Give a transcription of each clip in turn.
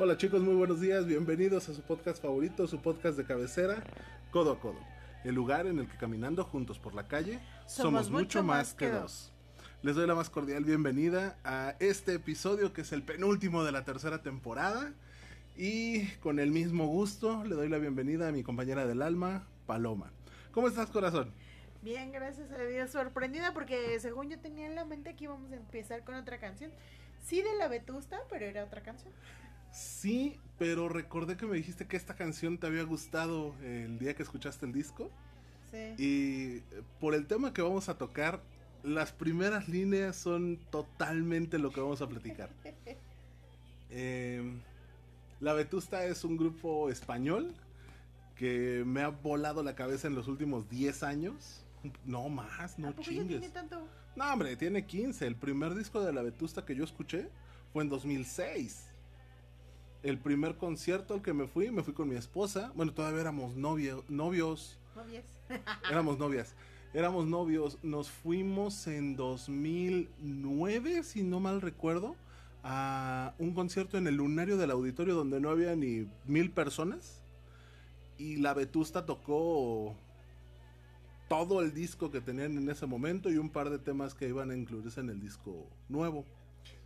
Hola chicos, muy buenos días, bienvenidos a su podcast favorito, su podcast de cabecera, Codo a Codo, el lugar en el que caminando juntos por la calle somos, mucho más que dos. Les doy la más cordial bienvenida a este episodio que es el penúltimo de la tercera temporada y con el mismo gusto le doy la bienvenida a mi compañera del alma, Paloma. ¿Cómo estás corazón? Bien, gracias a Dios. Sorprendida porque según yo tenía en la mente que íbamos a empezar con otra canción. Sí de la Vetusta, pero era otra canción. Sí, pero recordé que me dijiste que esta canción te había gustado el día que escuchaste el disco. Sí. Y eh, por el tema que vamos a tocar, las primeras líneas son totalmente lo que vamos a platicar. Eh, la Vetusta es un grupo español que me ha volado la cabeza en los últimos 10 años. No más, no ¿A poco ya chingues. tiene tanto? No, hombre, tiene 15. El primer disco de la Vetusta que yo escuché fue en 2006. El primer concierto al que me fui, me fui con mi esposa. Bueno, todavía éramos novio- novios. Novias. Éramos novias. Éramos novios. Nos fuimos en 2009, si no mal recuerdo, a un concierto en el lunario del auditorio donde no había ni mil personas. Y la Vetusta tocó todo el disco que tenían en ese momento y un par de temas que iban a incluirse en el disco nuevo.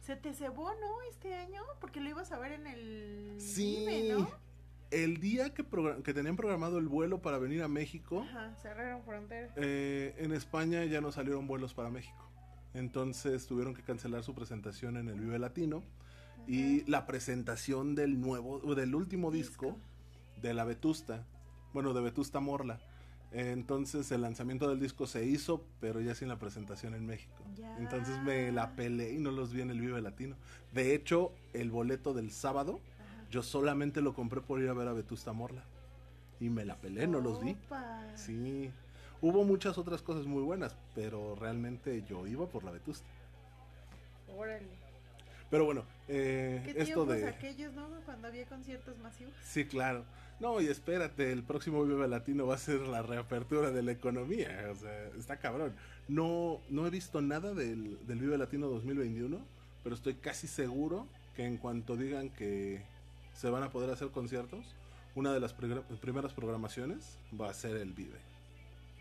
Se te cebó, ¿no? Este año, porque lo ibas a ver en el. Sí. ¿no? El día que, que tenían programado el vuelo para venir a México, Ajá, cerraron fronteras. eh, en España ya no salieron vuelos para México. Entonces tuvieron que cancelar su presentación en el Vive Latino y la presentación del nuevo, del último disco, de la Vetusta, bueno, de Vetusta Morla. Entonces el lanzamiento del disco se hizo, pero ya sin la presentación en México. Ya. Entonces me la peleé y no los vi en el Vive Latino. De hecho, el boleto del sábado, yo solamente lo compré por ir a ver a Vetusta Morla. Y me la pelé, no los vi. Sí, hubo muchas otras cosas muy buenas, pero realmente yo iba por la Vetusta. Órale. Pero bueno, eh, ¿Qué esto de... aquellos, no? Cuando había conciertos masivos. Sí, claro. No, y espérate, el próximo Vive Latino va a ser la reapertura de la economía. O sea, está cabrón. No, no he visto nada del, del Vive Latino 2021, pero estoy casi seguro que en cuanto digan que se van a poder hacer conciertos, una de las primeras programaciones va a ser el Vive.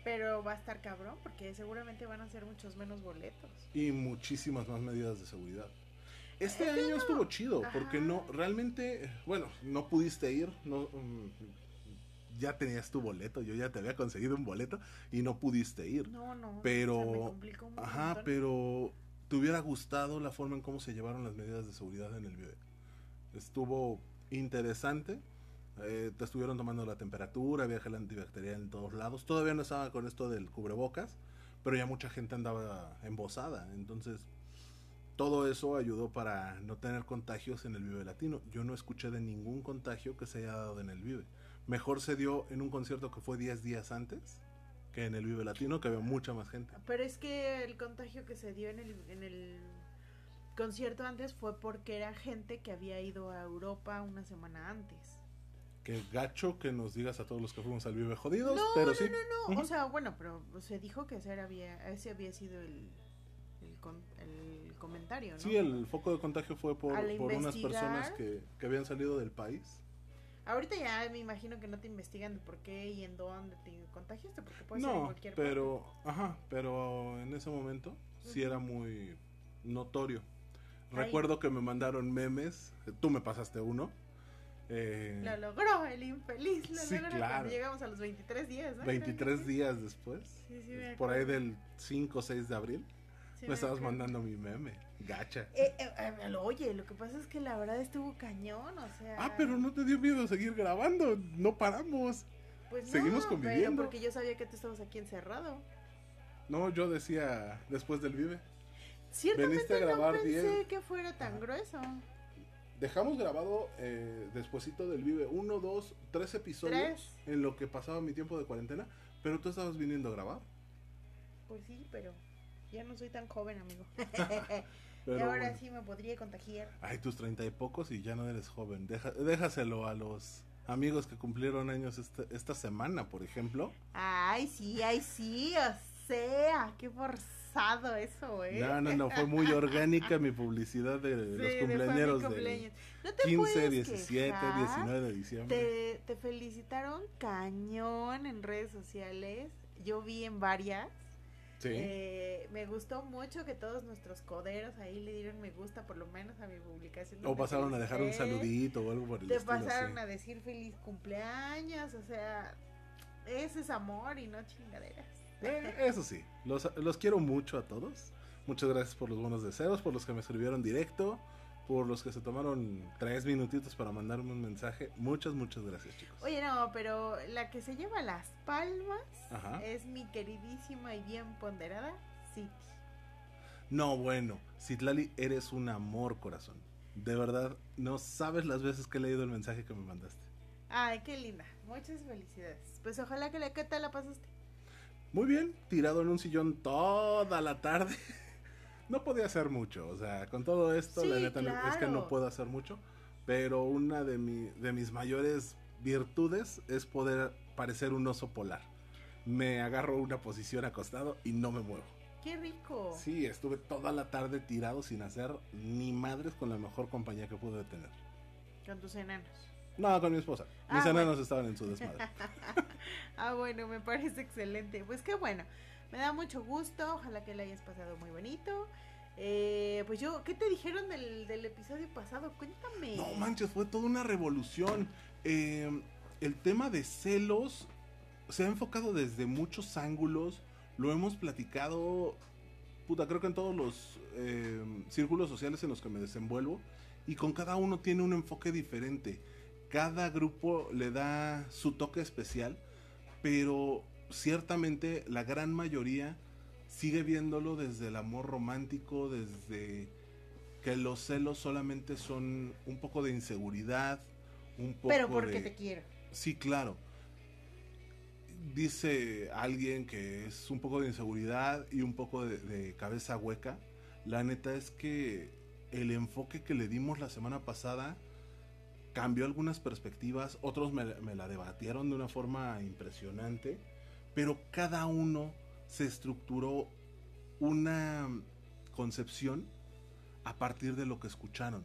Pero va a estar cabrón, porque seguramente van a ser muchos menos boletos. y muchísimas más medidas de seguridad. Este año no. estuvo chido porque no realmente, bueno, no pudiste ir, no mm, ya tenías tu boleto, yo ya te había conseguido un boleto y no pudiste ir. No, no. pero me complicó un ajá, montón. pero te hubiera gustado la forma en cómo se llevaron las medidas de seguridad en el Vive. Estuvo interesante. eh, te estuvieron tomando la temperatura, había gel antibacterial en todos lados. Todavía no estaba con esto del cubrebocas, pero ya mucha gente andaba embosada. Entonces, todo eso ayudó para no tener contagios en el Vive Latino. Yo no escuché de ningún contagio que se haya dado en el Vive. Mejor se dio en un concierto que fue 10 días antes que en el Vive Latino, que había mucha más gente. Pero es que el contagio que se dio en el, en el concierto antes fue porque era gente que había ido a Europa una semana antes. Que gacho que nos digas a todos los que fuimos al Vive jodidos, No, pero no, sí. no, no. O sea, bueno, pero se dijo que ese, era, había, ese había sido el, el, con- el comentario, ¿no? Sí, el foco de contagio fue por, por unas personas que, que habían salido del país. Ahorita ya me imagino que no te investigan de por qué y en dónde te contagiaste, porque puede ser en cualquier pero, ajá, pero en ese momento sí era muy notorio. Ay. Recuerdo que me mandaron memes, tú me pasaste uno. eh, parte. Lo logró el infeliz, lo Sí, logró claro. cuando llegamos a los 23 días, ¿no? 23 días después, Sí, sí, por ahí del 5 o 6 de abril, Sí, me estabas mandando mi meme, gacha. Eh, eh, lo- oye, lo que pasa es que la verdad estuvo cañón, o sea. Ah, pero no te dio miedo seguir grabando, no paramos. pues no, seguimos pero conviviendo. porque yo sabía que tú estabas aquí encerrado. No, yo decía después del Vive. Ciertamente Veniste a grabar no pensé bien. que fuera tan grueso. Dejamos grabado eh, despuesito del Vive uno, dos, tres episodios Tres. en lo que pasaba mi tiempo de cuarentena, pero tú estabas viniendo a grabar. Pues sí, pero ya no soy tan joven, amigo. Pero y ahora bueno. sí me podría contagiar. Ay, tus treinta y pocos y ya no eres joven. Deja- déjaselo a los amigos que cumplieron años esta, esta semana, por ejemplo. Ay, sí, ay, sí, o sea, qué forzado eso, ¿eh? No, no, no, fue muy orgánica mi publicidad de los cumpleaños de, no te 15, 17, 19 de diciembre. Te, te felicitaron cañón en redes sociales. Yo vi en varias. Sí. Eh, me gustó mucho que todos nuestros coderos ahí le dieron me gusta por lo menos a mi publicación. O pasaron a dejar un saludito o algo por el Te pasaron a decir feliz cumpleaños, o sea, ese es amor y no chingaderas. Eh, eso sí, los, los quiero mucho a todos. Muchas gracias por los buenos deseos, por los que me escribieron directo, por los que se tomaron tres minutitos para mandarme un mensaje. Muchas, muchas gracias, chicos. Oye, no, pero la que se lleva las palmas es mi queridísima y bien ponderada City. No, bueno, Citlali, eres un amor, corazón. De verdad, no sabes las veces que he leído el mensaje que me mandaste. Ay, qué linda. Muchas felicidades. Pues ojalá que la te la pasaste. Muy bien, tirado en un sillón toda la tarde. No podía hacer mucho, o sea, con todo esto, la neta es que no puedo hacer mucho, pero una de, mi, de mis mayores virtudes es poder parecer un oso polar. Me agarro una posición acostado y no me muevo. ¡Qué rico! Sí, estuve toda la tarde tirado sin hacer ni madres con la mejor compañía que pude tener. Con tus enanos. No, con mi esposa. Mis ah, enanos estaban en su desmadre. ah, bueno, me parece excelente. Pues qué bueno. Me da mucho gusto. Ojalá que le hayas pasado muy bonito. Eh, pues yo, ¿qué te dijeron del, del, episodio pasado? Cuéntame. No manches, fue toda una revolución. Eh, el tema de celos se ha enfocado desde muchos ángulos. Lo hemos platicado, puta, creo que en todos los eh, círculos sociales en los que me desenvuelvo. Y con cada uno tiene un enfoque diferente. Cada grupo le da su toque especial. Pero ciertamente la gran mayoría sigue viéndolo desde el amor romántico, desde que los celos solamente son un poco de inseguridad, un poco Pero porque te quiero. Sí, claro. Dice alguien que es un poco de inseguridad y un poco de, cabeza hueca. La neta es que el enfoque que le dimos la semana pasada cambió algunas perspectivas, otros me, me la debatieron de una forma impresionante pero cada uno se estructuró una concepción a partir de lo que escucharon.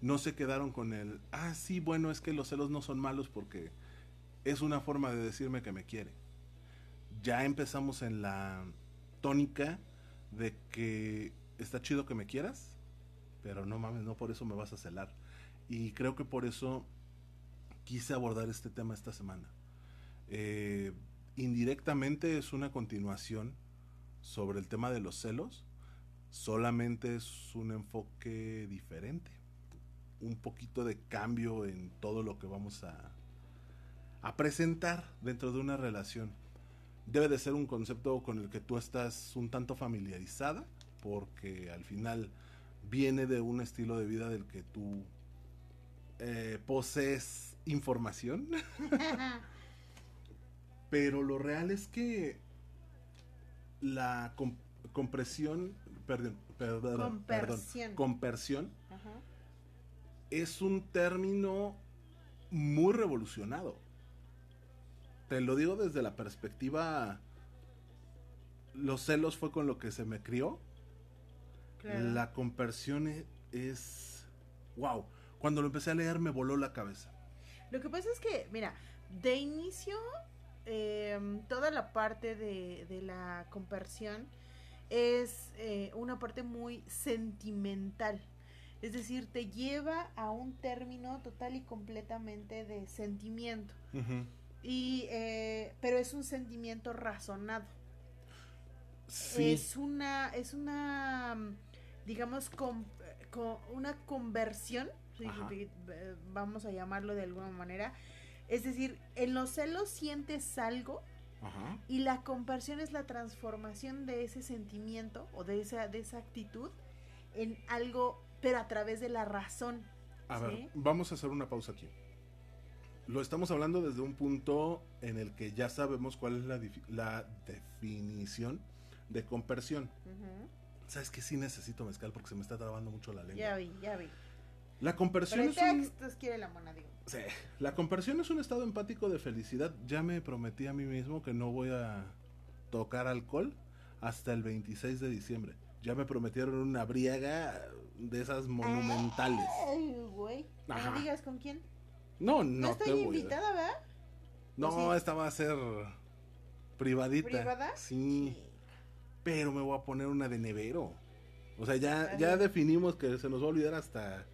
No se quedaron con el, ah, sí, bueno, es que los celos no son malos porque es una forma de decirme que me quiere. Ya empezamos en la tónica de que está chido que me quieras, pero no mames, no por eso me vas a celar. Y creo que por eso quise abordar este tema esta semana. Eh, indirectamente es una continuación sobre el tema de los celos, solamente es un enfoque diferente, un poquito de cambio en todo lo que vamos a, a presentar dentro de una relación. Debe de ser un concepto con el que tú estás un tanto familiarizada, porque al final viene de un estilo de vida del que tú eh, posees información. Pero lo real es que la compresión, perdón, perdón, perdón, compersión es un término muy revolucionado. Te lo digo desde la perspectiva, los celos fue con lo que se me crió. La compersión e-, es, wow, cuando lo empecé a leer me voló la cabeza. Lo que pasa es que, mira, de inicio Em, toda la parte de, la conversión es eh, una parte muy sentimental. Es decir, te lleva a un término total y completamente de sentimiento. y, eh, pero es un sentimiento razonado. Es una, es una, digamos, con, una conversión, vamos a llamarlo de alguna manera, es decir, en los celos sientes algo y la compasión es la transformación de ese sentimiento o de esa, de esa actitud en algo, pero a través de la razón. A ver, vamos a hacer una pausa aquí. Lo estamos hablando desde un punto en el que ya sabemos cuál es la, la definición de compersión. ¿Sabes que Sí necesito mezcal porque se me está trabando mucho la lengua. Ya vi, ya vi. La compersión es un... quiere la mona, digo. Sí. La compersión es un estado empático de felicidad. Ya me prometí a mí mismo que no voy a tocar alcohol hasta el 26 de diciembre. Ya me prometieron una briega de esas monumentales. Ay, güey. No digas con quién. No, No, no, te estoy voy a- invitada, ¿verdad? No, esta va a ser privadita. ¿Privada? Sí, pero me voy a poner una de nevero. O sea, ya, ya definimos que se nos va a olvidar hasta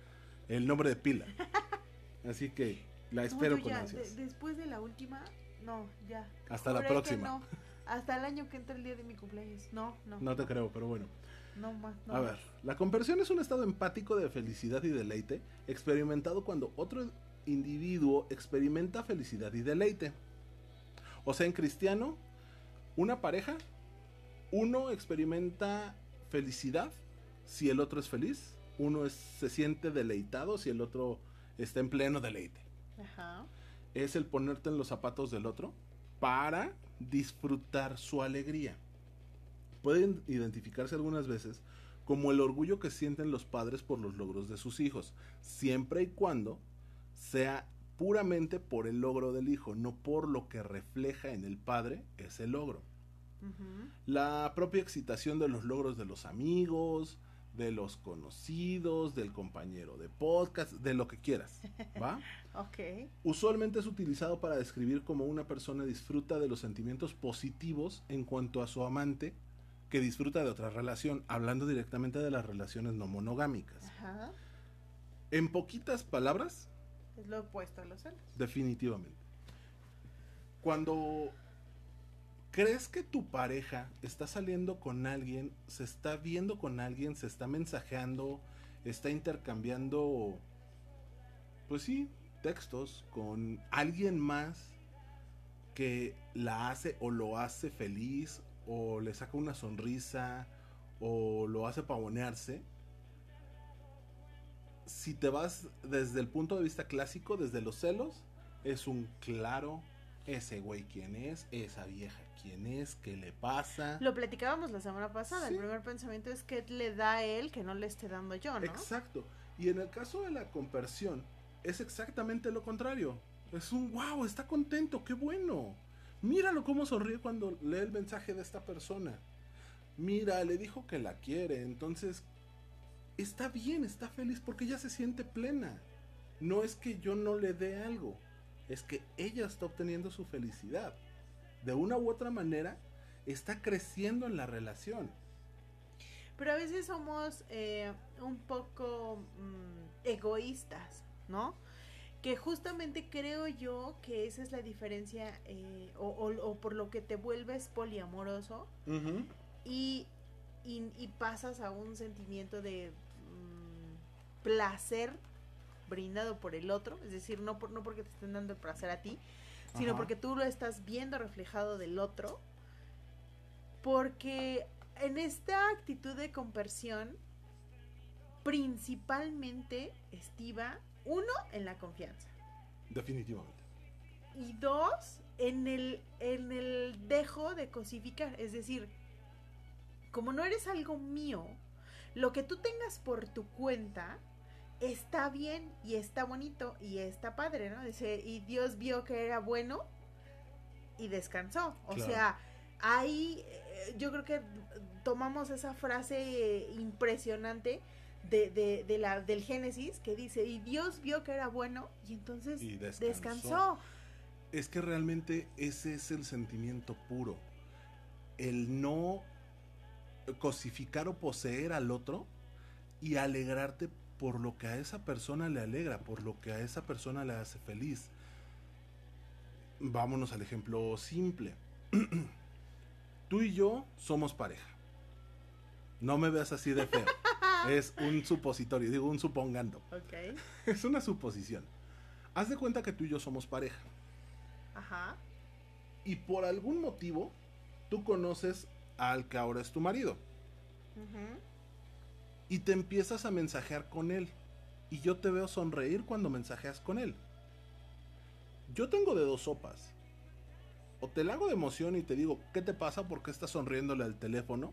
el nombre de pila. Así que la espero con ya, ansias. de- después de la última, no, ya. Hasta la Juré próxima. no. Hasta el año que entra el día de mi cumpleaños. No, no. No te creo, pero bueno. No más. No A ver, la conversión es un estado empático de felicidad y deleite experimentado cuando otro individuo experimenta felicidad y deleite. O sea, en cristiano, una pareja, uno experimenta felicidad si el otro es feliz, uno es- se siente deleitado si el otro está en pleno deleite. Ajá. Es el ponerte en los zapatos del otro para disfrutar su alegría. Pueden identificarse algunas veces como el orgullo que sienten los padres por los logros de sus hijos, siempre y cuando sea puramente por el logro del hijo, no por lo que refleja en el padre ese logro. La propia excitación de los logros de los amigos, de los conocidos, del compañero de podcast, de lo que quieras, ¿va? Ok. Usualmente es utilizado para describir cómo una persona disfruta de los sentimientos positivos en cuanto a su amante que disfruta de otra relación, hablando directamente de las relaciones no monogámicas. Ajá. En poquitas palabras, Es lo opuesto a los celos. definitivamente. Cuando crees que tu pareja está saliendo con alguien, se está viendo con alguien, se está mensajeando, está intercambiando, pues sí, textos con alguien más que la hace o lo hace feliz o le saca una sonrisa o lo hace pavonearse. Si te vas desde el punto de vista clásico, desde los celos, es un claro, ese güey quién es, esa vieja quién es, qué le pasa. Lo platicábamos la semana pasada. Sí. El primer pensamiento es que le da a él que no le esté dando yo, ¿no? Exacto. Y en el caso de la conversión, es exactamente lo contrario. Es un wow, está contento, qué bueno. Míralo cómo sonríe cuando lee el mensaje de esta persona. Mira, le dijo que la quiere, entonces está bien, está feliz porque ella se siente plena. No es que yo no le dé algo, es que ella está obteniendo su felicidad. De una u otra manera, está creciendo en la relación. Pero a veces somos eh, un poco mm, egoístas, ¿no? Que justamente creo yo que esa es la diferencia eh, o, o- o por lo que te vuelves poliamoroso y, y- y pasas a un sentimiento de mm, placer brindado por el otro, es decir, no, por, no porque te estén dando el placer a ti, sino Ajá. porque tú lo estás viendo reflejado del otro, porque en esta actitud de conversión principalmente estiva, uno, en la confianza, Definitivamente. y dos, en el, en el dejo de cosificar, es decir, como no eres algo mío, lo que tú tengas por tu cuenta está bien y está bonito y está padre, ¿no? Dice, y Dios vio que era bueno y descansó. O Claro. sea, ahí eh, yo creo que tomamos esa frase impresionante de, de- de la, del Génesis que dice, y Dios vio que era bueno y entonces Y descansó. descansó. Es que realmente ese es el sentimiento puro. El no cosificar o poseer al otro y alegrarte por lo que a esa persona le alegra, por lo que a esa persona le hace feliz. Vámonos al ejemplo simple. Tú y yo somos pareja. No me veas así de feo. es un supositorio, digo un supongando. Ok. Es una suposición. Haz de cuenta que tú y yo somos pareja. Ajá. y por algún motivo tú conoces al que ahora es tu marido Ujú. Y te empiezas a mensajear con él y yo te veo sonreír cuando mensajeas con él. Yo tengo de dos sopas. O te la hago de emoción y te digo, ¿qué te pasa? ¿Por qué estás sonriéndole al teléfono?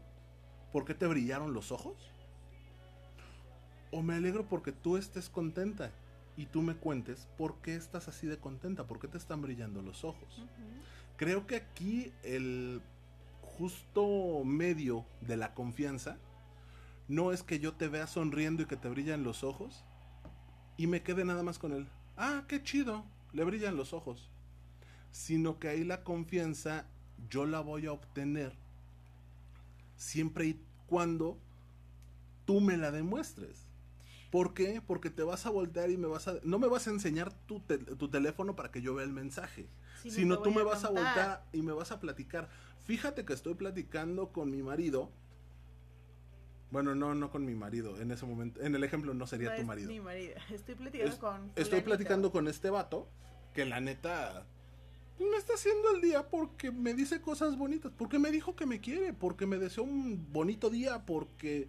¿Por qué te brillaron los ojos? O me alegro porque tú estés contenta y tú me cuentes por qué estás así de contenta, por qué te están brillando los ojos. Creo que aquí el justo medio de la confianza no es que yo te vea sonriendo y que te brillan los ojos y me quede nada más con él. Ah, qué chido, le brillan los ojos. Sino que ahí la confianza yo la voy a obtener siempre y cuando tú me la demuestres. ¿Por qué? Porque te vas a voltear y me vas a... No me vas a enseñar tu, tu teléfono para que yo vea el mensaje. sino tú me vas a voltear y me vas a platicar. Fíjate que estoy platicando con mi marido. Bueno, no, no con mi marido. En ese momento, en el ejemplo no sería tu marido. Mi marido. Estoy platicando con. Estoy platicando con este vato que la neta me está haciendo el día porque me dice cosas bonitas, porque me dijo que me quiere, porque me deseó un bonito día, porque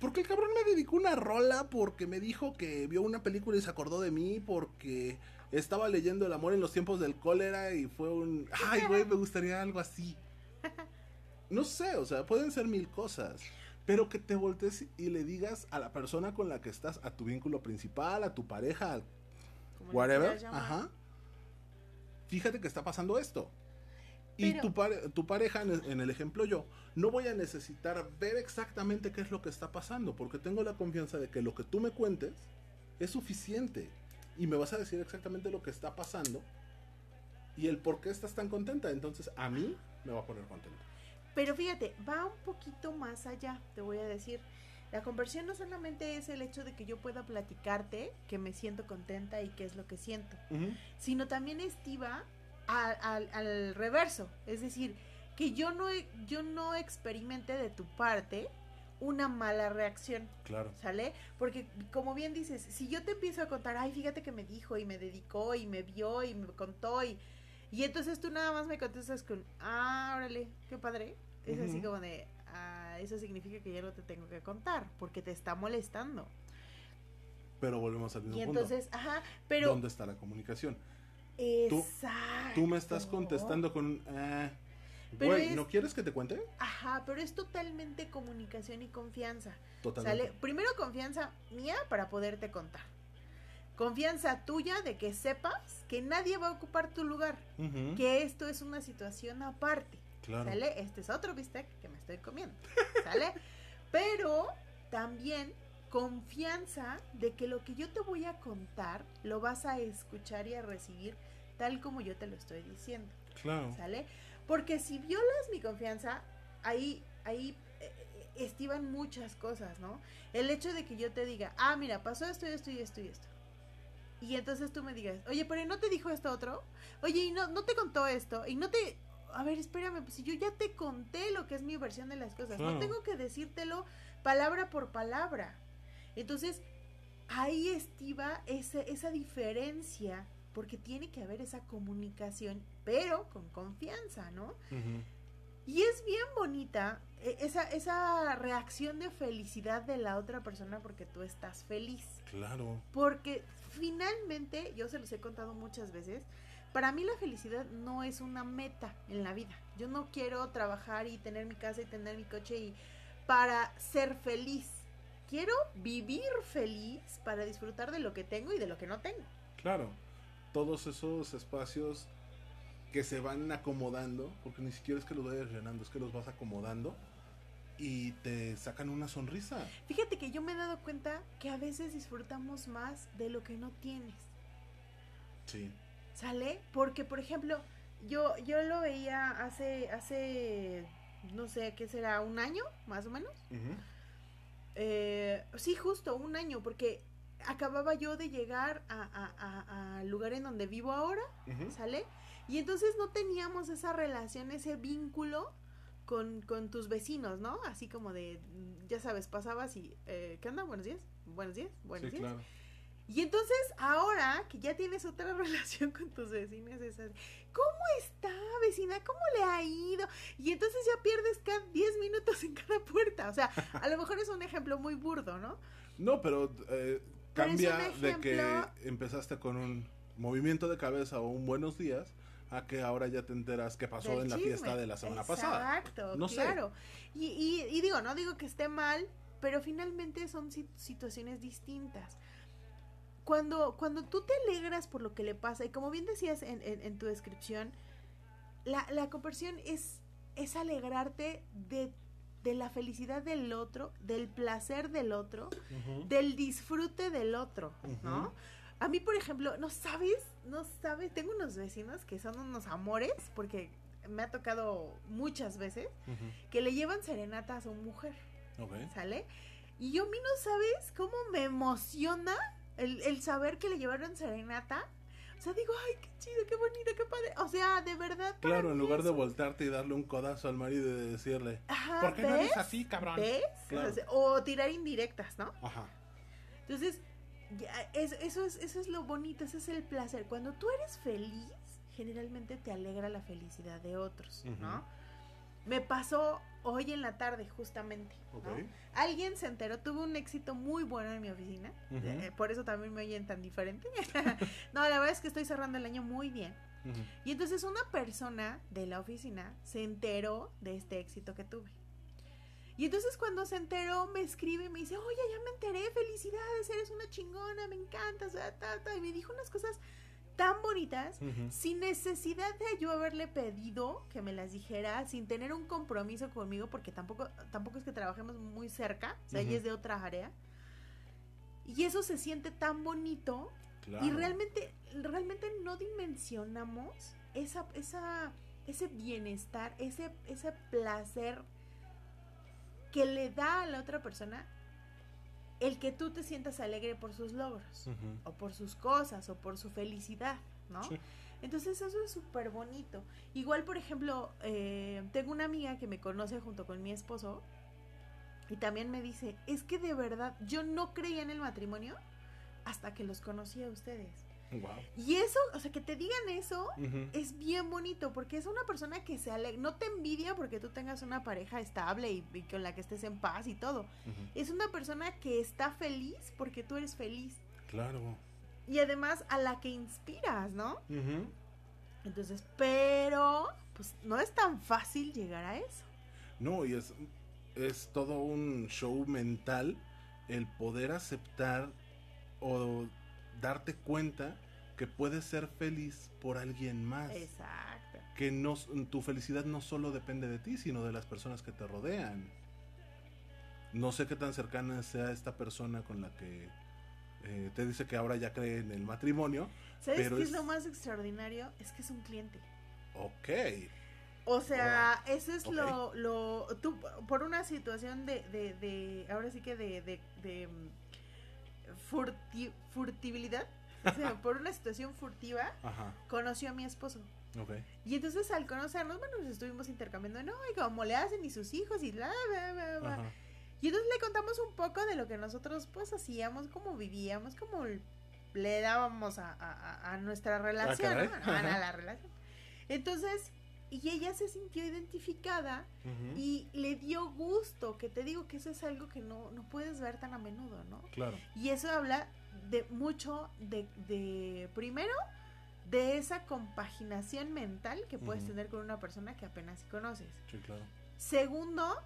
porque el cabrón me dedicó una rola, porque me dijo que vio una película y se acordó de mí, porque estaba leyendo El amor en los tiempos del cólera y fue un, ay, güey, me gustaría algo así. No sé, o sea, pueden ser mil cosas. Pero que te voltees y le digas a la persona con la que estás, a tu vínculo principal, a tu pareja, whatever, ajá. Fíjate que está pasando esto. Y tu, tu pareja, en el ejemplo yo, no voy a necesitar ver exactamente qué es lo que está pasando, porque tengo la confianza de que lo que tú me cuentes es suficiente. Y me vas a decir exactamente lo que está pasando y el por qué estás tan contenta. Entonces, a mí me va a poner contenta. Pero fíjate, va un poquito más allá, te voy a decir. La conversión no solamente es el hecho de que yo pueda platicarte que me siento contenta y qué es lo que siento, sino también estiva al, al, reverso. Es decir, que yo no, yo no experimente de tu parte una mala reacción. Claro. ¿Sale? Porque como bien dices, si yo te empiezo a contar, ay, fíjate que me dijo y me dedicó y me vio y me contó y y entonces tú nada más me contestas con, ah, órale, qué padre. Es así como de, ah, eso significa que ya no te tengo que contar, porque te está molestando. Pero volvemos al mismo y entonces, ajá, pero... ¿Dónde está la comunicación? Exacto. Tú, me estás contestando con, ah, güey, ¿no quieres que te cuente? Ajá, pero es totalmente comunicación y confianza. Totalmente. ¿Sale? Primero confianza mía para poderte contar. Confianza tuya de que sepas que nadie va a ocupar tu lugar, que esto es una situación aparte. ¿Sale? Este es otro bistec que me estoy comiendo. ¿Sale? Pero también confianza de que lo que yo te voy a contar lo vas a escuchar y a recibir tal como yo te lo estoy diciendo. Claro. ¿Sale? Porque si violas mi confianza, ahí, ahí eh, eh, estivan muchas cosas, ¿no? El hecho de que yo te diga, ah, mira, pasó esto y esto y esto y esto y entonces tú me digas, oye, pero ¿no te dijo esto otro? Oye, ¿y no, no te contó esto? Y no te... A ver, espérame, pues si yo ya te conté lo que es mi versión de las cosas, no tengo que decírtelo palabra por palabra. Entonces, ahí estiva esa, esa diferencia, porque tiene que haber esa comunicación, pero con confianza, ¿no? Y es bien bonita e, esa, esa reacción de felicidad de la otra persona porque tú estás feliz. Claro. Porque finalmente, yo se los he contado muchas veces, para mí la felicidad no es una meta en la vida. Yo no quiero trabajar y tener mi casa y tener mi coche y para ser feliz. Quiero vivir feliz para disfrutar de lo que tengo y de lo que no tengo. Claro, todos esos espacios que se van acomodando, porque ni siquiera es que los vayas llenando, es que los vas acomodando y te sacan una sonrisa. Fíjate que yo me he dado cuenta que a veces disfrutamos más de lo que no tienes. Sí. ¿Sale? Porque, por ejemplo, yo, yo lo veía hace, hace, no sé, ¿qué será? ¿Un año, más o menos? Eh, sí, justo, un año, porque acababa yo de llegar al lugar en donde vivo ahora, ¿sale? Y entonces no teníamos esa relación, ese vínculo con, con tus vecinos, ¿no? Así como de, ya sabes, pasabas y, eh, ¿qué onda? Buenos días, buenos días, buenos días. Claro. Y entonces, ahora que ya tienes otra relación con tus vecinos, es ¿cómo está, vecina? ¿Cómo le ha ido? Y entonces ya pierdes cada 10 minutos en cada puerta. O sea, a lo mejor es un ejemplo muy burdo, ¿no? No, pero eh, cambia de que empezaste con un movimiento de cabeza o un buenos días a que ahora ya te enteras qué pasó en la fiesta de la semana pasada. Exacto, no claro. Y, y, digo, no digo que esté mal, pero finalmente son situaciones distintas. Cuando, cuando tú te alegras por lo que le pasa, y como bien decías en, en, tu descripción, la, la conversión es es alegrarte de, de la felicidad del otro, del placer del otro, del disfrute del otro, ¿no? A mí, por ejemplo, no sabes, no sabes, tengo unos vecinos que son unos amores, porque me ha tocado muchas veces, que le llevan serenata a su mujer, Ok. ¿sale? Y yo a mí no sabes cómo me emociona el, el saber que le llevaron serenata. O sea, digo, ay, qué chido, qué bonito, qué padre. O sea, de verdad. Claro, en lugar de voltearte y darle un codazo al marido y de decirle, Ajá, ¿por qué no ¿ves? eres así, cabrón? ¿Ves? Claro. O, sea, o tirar indirectas, ¿no? Ajá. Entonces, es- eso, es, eso es lo bonito, ese es el placer. Cuando tú eres feliz, generalmente te alegra la felicidad de otros, ¿no? Me pasó hoy en la tarde, justamente. ¿no? Ok. Alguien se enteró, tuve un éxito muy bueno en mi oficina, Ujú. eh, por eso también me oyen tan diferente. no, la verdad es que estoy cerrando el año muy bien. Y entonces una persona de la oficina se enteró de este éxito que tuve. Y entonces cuando se enteró me escribe y me dice, oye, ya me enteré, felicidades, eres una chingona, me encantas, ta, ta, ta", y me dijo unas cosas tan bonitas, sin necesidad de yo haberle pedido que me las dijera, sin tener un compromiso conmigo, porque tampoco, tampoco es que trabajemos muy cerca, o sea, ella Ujú. es de otra área. Y eso se siente tan bonito Claro. y realmente, realmente no dimensionamos esa, esa, ese bienestar, ese, ese placer que le da a la otra persona el que tú te sientas alegre por sus logros, o por sus cosas, o por su felicidad, ¿no? Sí. Entonces eso es súper bonito. Igual, por ejemplo, eh, tengo una amiga que me conoce junto con mi esposo y también me dice, es que de verdad yo no creía en el matrimonio hasta que los conocí a ustedes. Wow. Y eso, o sea, que te digan eso es bien bonito porque es una persona que se alegra, no te envidia porque tú tengas una pareja estable y, y con la que estés en paz y todo. Es una persona que está feliz porque tú eres feliz. Claro. Y además a la que inspiras, ¿no? Entonces, pero, pues no es tan fácil llegar a eso. No, y es, es todo un show mental el poder aceptar o darte cuenta que puedes ser feliz por alguien más. Exacto. Que no, tu felicidad no solo depende de ti, sino de las personas que te rodean. No sé qué tan cercana sea esta persona con la que eh, te dice que ahora ya cree en el matrimonio. ¿Sabes Pero qué es... es- lo más extraordinario? Es que es un cliente. Ok. O sea, eso es lo, lo, tú, por una situación de, de, de ahora sí que de, de, de furti- furtibilidad, o sea, por una situación furtiva, Ajá. conoció a mi esposo. Y entonces al conocernos, bueno, nos estuvimos intercambiando, no, y cómo le hacen y sus hijos y bla, bla, bla, bla. Ajá. Y entonces le contamos un poco de lo que nosotros pues hacíamos, cómo vivíamos, cómo le dábamos a, a- a- a nuestra relación, caray. ¿no? a, la relación. Entonces, y ella se sintió identificada y le dio gusto, que te digo que eso es algo que no, no puedes ver tan a menudo, ¿no? Claro. Y eso habla de mucho de, de primero, de esa compaginación mental que puedes tener con una persona que apenas conoces. Sí, claro. Segundo,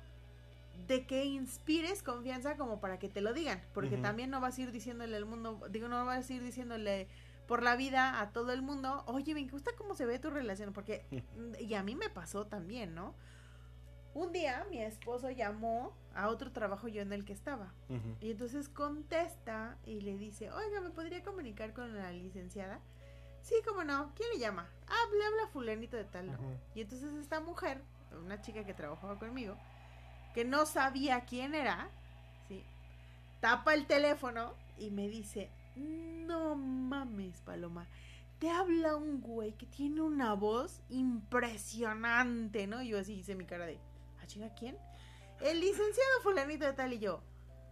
de que inspires confianza como para que te lo digan, porque también no vas a ir diciéndole al mundo, digo, no vas a ir diciéndole por la vida a todo el mundo, oye, me gusta cómo se ve tu relación, porque, y a mí me pasó también, ¿no? Un día mi esposo llamó a otro trabajo yo en el que estaba, y entonces contesta y le dice, oiga, ¿me podría comunicar con la licenciada? Sí, cómo no, ¿quién le llama? Ah, le habla fulanito de tal, ¿no? Ujú. Y entonces esta mujer, una chica que trabajaba conmigo, que no sabía quién era, ¿sí? tapa el teléfono y me dice, no mames, Paloma, te habla un güey que tiene una voz impresionante, ¿no? Y yo así hice mi cara de, ¿a chinga quién? El licenciado fulanito de tal y yo,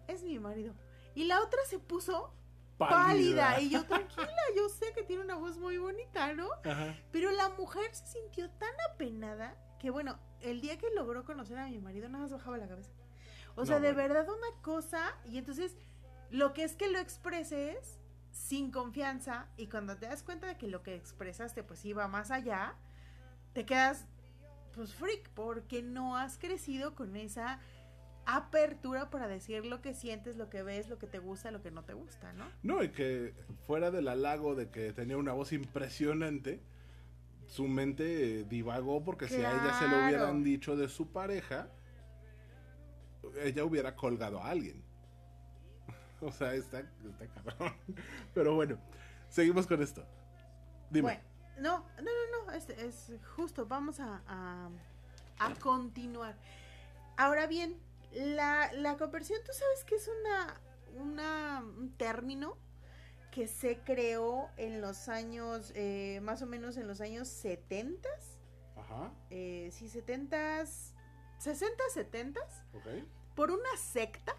es mi marido. Y la otra se puso pálida. Y yo, tranquila, yo sé que tiene una voz muy bonita, ¿no? Ajá. Pero la mujer se sintió tan apenada que, bueno, el día que logró conocer a mi marido, nada más bajaba la cabeza. O No, sea, de bueno. verdad una cosa. Y entonces, lo que es que lo expreses sin confianza y cuando te das cuenta de que lo que expresaste pues iba más allá, te quedas pues freak porque no has crecido con esa apertura para decir lo que sientes, lo que ves, lo que te gusta, lo que no te gusta, ¿no? No, y que fuera del halago de que tenía una voz impresionante, su mente divagó porque si a ella se lo hubieran dicho de su pareja, ella hubiera colgado a alguien. O sea, está, está cabrón. Pero bueno, seguimos con esto. Dime. Bueno, no, no, no, no, es, es justo, vamos a, a, a continuar. Ahora bien, la, la conversión, ¿tú sabes que es una, una, un término que se creó en los años, eh, más o menos en los años 70? Ajá, Eh, sí, 70, 60, 70, ok. por una secta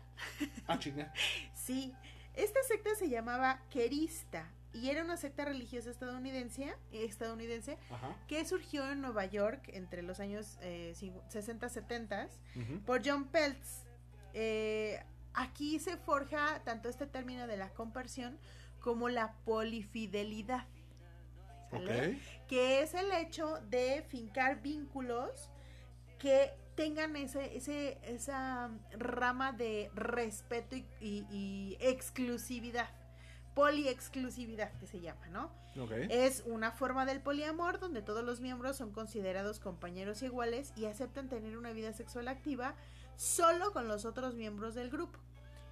Ah, chinga. Sí, esta secta se llamaba Kerista y era una secta religiosa estadounidense, estadounidense Ajá. que surgió en Nueva York entre los años eh, 60-70 ujú, por John Peltz. Eh, aquí se forja tanto este término de la conversión como la polifidelidad. que es el hecho de fincar vínculos que tengan ese, ese, esa rama de respeto y, y- y exclusividad, poliexclusividad que se llama, ¿no? Ok. Es una forma del poliamor donde todos los miembros son considerados compañeros iguales y aceptan tener una vida sexual activa solo con los otros miembros del grupo.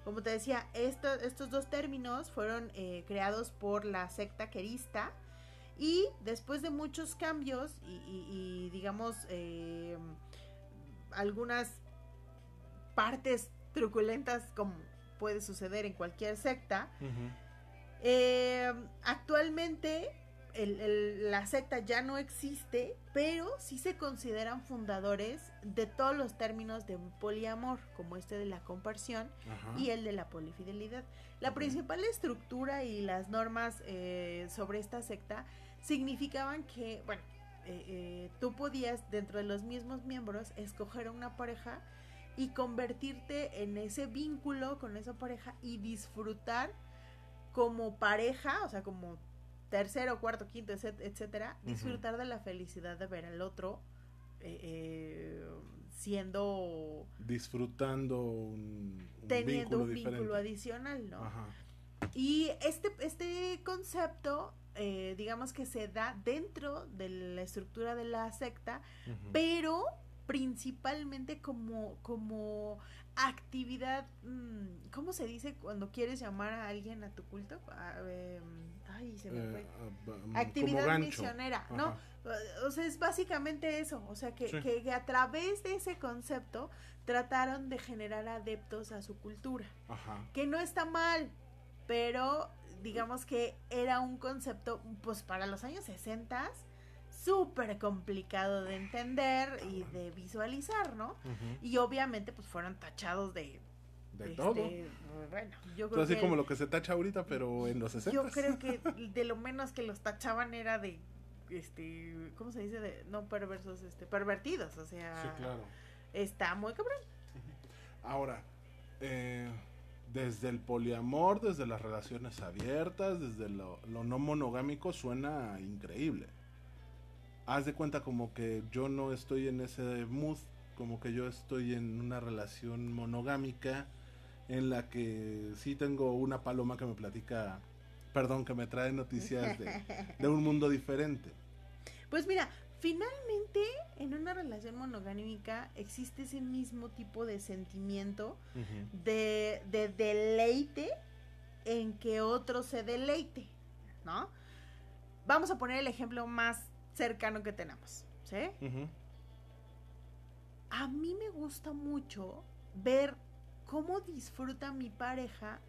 Como te decía, esto- estos dos términos fueron eh, creados por la secta querista y después de muchos cambios y, y- y, digamos eh, algunas partes truculentas como puede suceder en cualquier secta, eh, actualmente el- el- la secta ya no existe, pero sí se consideran fundadores de todos los términos de poliamor, como este de la comparsión Ajá. y el de la polifidelidad. La principal estructura y las normas eh, sobre esta secta significaban que, bueno, eh, eh, tú podías dentro de los mismos miembros escoger una pareja y convertirte en ese vínculo con esa pareja y disfrutar como pareja, o sea, como tercero, cuarto, quinto, etc- etcétera, disfrutar de la felicidad de ver al otro eh, eh, siendo Disfrutando un, un teniendo vínculo un diferente. vínculo adicional, ¿no? Ajá. Y este, este concepto, eh, digamos que se da dentro de la estructura de la secta, pero principalmente como, como actividad, mm, ¿cómo se dice cuando quieres llamar a alguien a tu culto? Em, ay, se me Eh, fue. ah, como Actividad misionera, ¿no? Ajá. O sea, es básicamente eso, o sea, que, Sí. que- que a través de ese concepto trataron de generar adeptos a su cultura Ajá. que no está mal, pero digamos que era un concepto, pues para los años 60, súper complicado de entender y de visualizar, ¿no? Y obviamente pues fueron tachados de... De este, todo. Bueno, yo creo Así que... como lo que se tacha ahorita, pero en los 60. Yo creo que de lo menos que los tachaban era de... Este, ¿cómo se dice? De, no perversos, este, pervertidos, o sea, Sí, claro. está muy cabrón. Ahora, eh, desde el poliamor, desde las relaciones abiertas, desde lo, lo no monogámico, suena increíble. Haz de cuenta como que yo no estoy en ese mood, como que yo estoy en una relación monogámica en la que sí tengo una paloma que me platica, perdón, que me trae noticias de, de un mundo diferente. Pues mira, finalmente en una relación monogámica existe ese mismo tipo de sentimiento de, de deleite en que otro se deleite, ¿no? Vamos a poner el ejemplo más cercano que tenemos, ¿sí? A mí me gusta mucho ver cómo disfruta mi pareja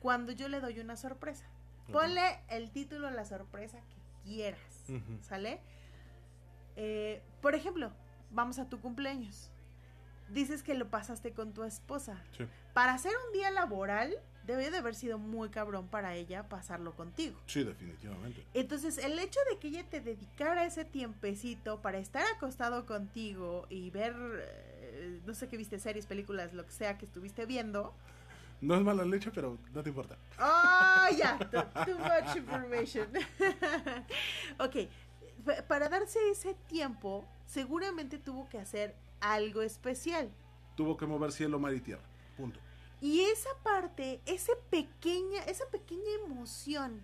cuando yo le doy una sorpresa. Ponle el título a la sorpresa que quieras. ¿sale? Eh, por ejemplo, vamos a tu cumpleaños. Dices que lo pasaste con tu esposa. Sí. Para hacer un día laboral, debe de haber sido muy cabrón para ella pasarlo contigo. Sí, definitivamente. Entonces, el hecho de que ella te dedicara ese tiempecito para estar acostado contigo y ver, eh, no sé qué viste, series, películas, lo que sea que estuviste viendo. No es mala leche, pero no te importa. ¡Oh, ya! Too, too much information. ok, para darse ese tiempo, seguramente tuvo que hacer algo especial. Tuvo que mover cielo, mar y tierra. Punto. Y esa parte, esa pequeña, esa pequeña emoción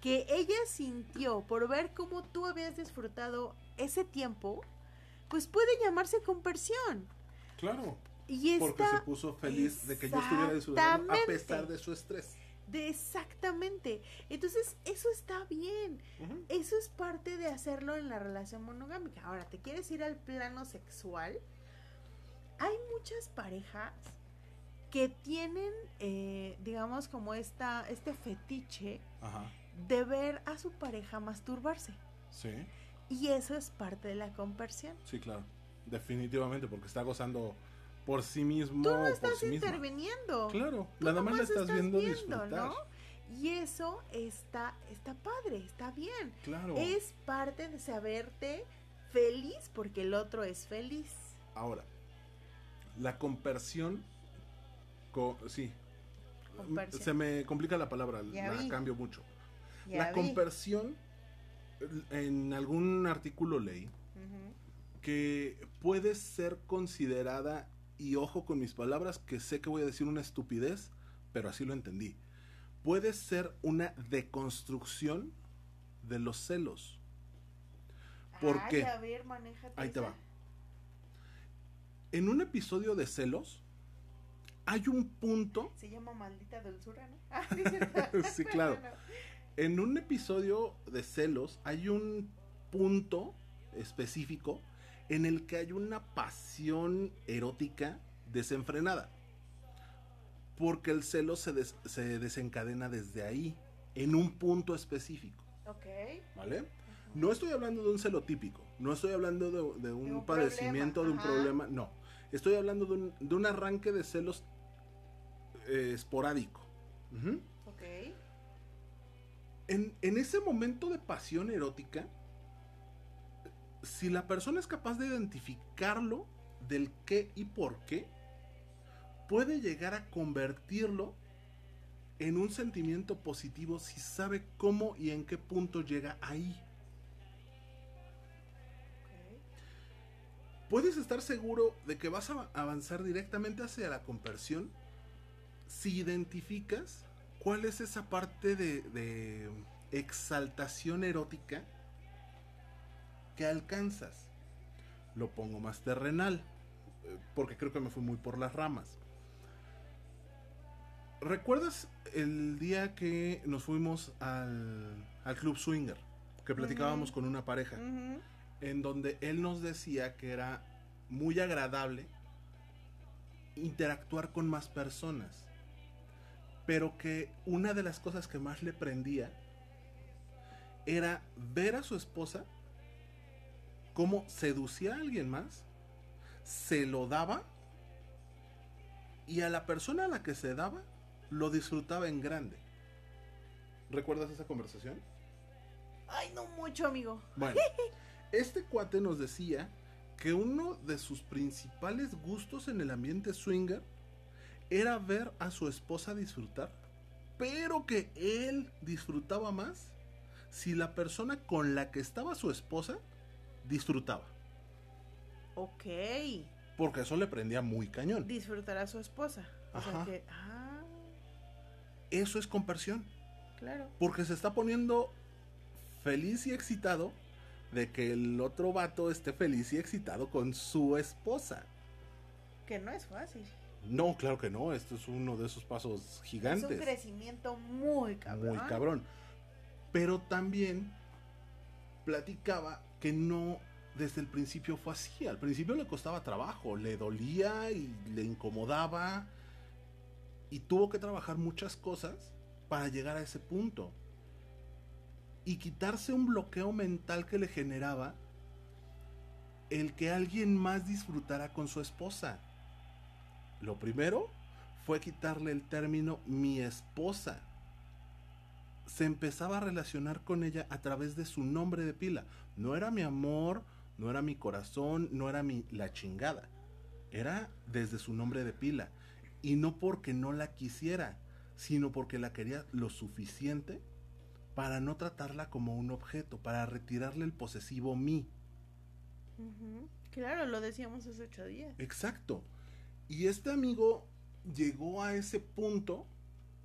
que ella sintió por ver cómo tú habías disfrutado ese tiempo, pues puede llamarse compersión. Claro. Y Porque se puso feliz de que yo estuviera disfrutando a pesar de su estrés. De exactamente. Entonces, eso está bien. Eso es parte de hacerlo en la relación monogámica. Ahora, ¿te quieres ir al plano sexual? Hay muchas parejas que tienen, eh, digamos, como esta, este fetiche Ajá. de ver a su pareja masturbarse. Sí, Y eso es parte de la conversión. sí, claro. Definitivamente, porque está gozando por sí mismo Tú no estás sí interviniendo. Claro, Tú nada más la estás, viendo, disfrutar. ¿no? Y eso está, está padre, está bien. Claro. Es parte de saberte feliz porque el otro es feliz. Ahora, la compersión, co- sí, Compersión. se me complica la palabra, Ya la vi. cambio mucho. Ya la vi. compersión, en algún artículo leí Ujú. que puede ser considerada, y ojo con mis palabras, que sé que voy a decir una estupidez, pero así lo entendí. Puede ser una deconstrucción de los celos. ¿Por Ay, a ver, manéjate Ahí te va. En un episodio de celos, hay un punto Se llama maldita dulzura, ¿no? Ah, sí, claro. En un episodio de celos hay un punto específico en el que hay una pasión erótica desenfrenada. Porque el celo se, des- se desencadena desde ahí, en un punto específico. Ok. ¿Vale? No estoy hablando de un celo típico, no estoy hablando de, de un, un padecimiento, problema, de un problema, no. Estoy hablando de un, de un arranque de celos eh, esporádico. Ok. En, en ese momento de pasión erótica, si la persona es capaz de identificarlo del qué y por qué, puede llegar a convertirlo en un sentimiento positivo si sabe cómo y en qué punto llega ahí. Puedes estar seguro de que vas a avanzar directamente hacia la conversión si identificas cuál es esa parte de, de exaltación erótica que alcanzas. Lo pongo más terrenal, eh, porque creo que me fui muy por las ramas. ¿Recuerdas el día que nos fuimos al, al club swinger? Que platicábamos con una pareja en donde él nos decía que era muy agradable interactuar con más personas, pero que una de las cosas que más le prendía era ver a su esposa cómo seducía a alguien más, se lo daba y a la persona a la que se daba lo disfrutaba en grande. ¿Recuerdas esa conversación? Ay, no mucho, amigo. Bueno, este cuate nos decía que uno de sus principales gustos en el ambiente swinger era ver a su esposa disfrutar, pero que él disfrutaba más si la persona con la que estaba su esposa disfrutaba, Ok. porque eso le prendía muy cañón. Disfrutar a su esposa. O sea Ajá. que. Ah, Eso es conversión, claro. porque se está poniendo feliz y excitado de que el otro vato esté feliz y excitado con su esposa. Que no es fácil. No, claro que no. Esto es uno de esos pasos gigantes. Es un crecimiento muy cabrón. Muy cabrón. Pero también platicaba que no desde el principio fue así. Al principio le costaba trabajo, le dolía y le incomodaba. Y tuvo que trabajar muchas cosas para llegar a ese punto. Y quitarse un bloqueo mental que le generaba el que alguien más disfrutara con su esposa. Lo primero fue quitarle el término mi esposa. Se empezaba a relacionar con ella a través de su nombre de pila. No era mi amor, no era mi corazón, no era mi la chingada. Era desde su nombre de pila. Y no porque no la quisiera, sino porque la quería lo suficiente para no tratarla como un objeto, para retirarle el posesivo mí. Claro, lo decíamos hace ocho días. Exacto. Y este amigo llegó a ese punto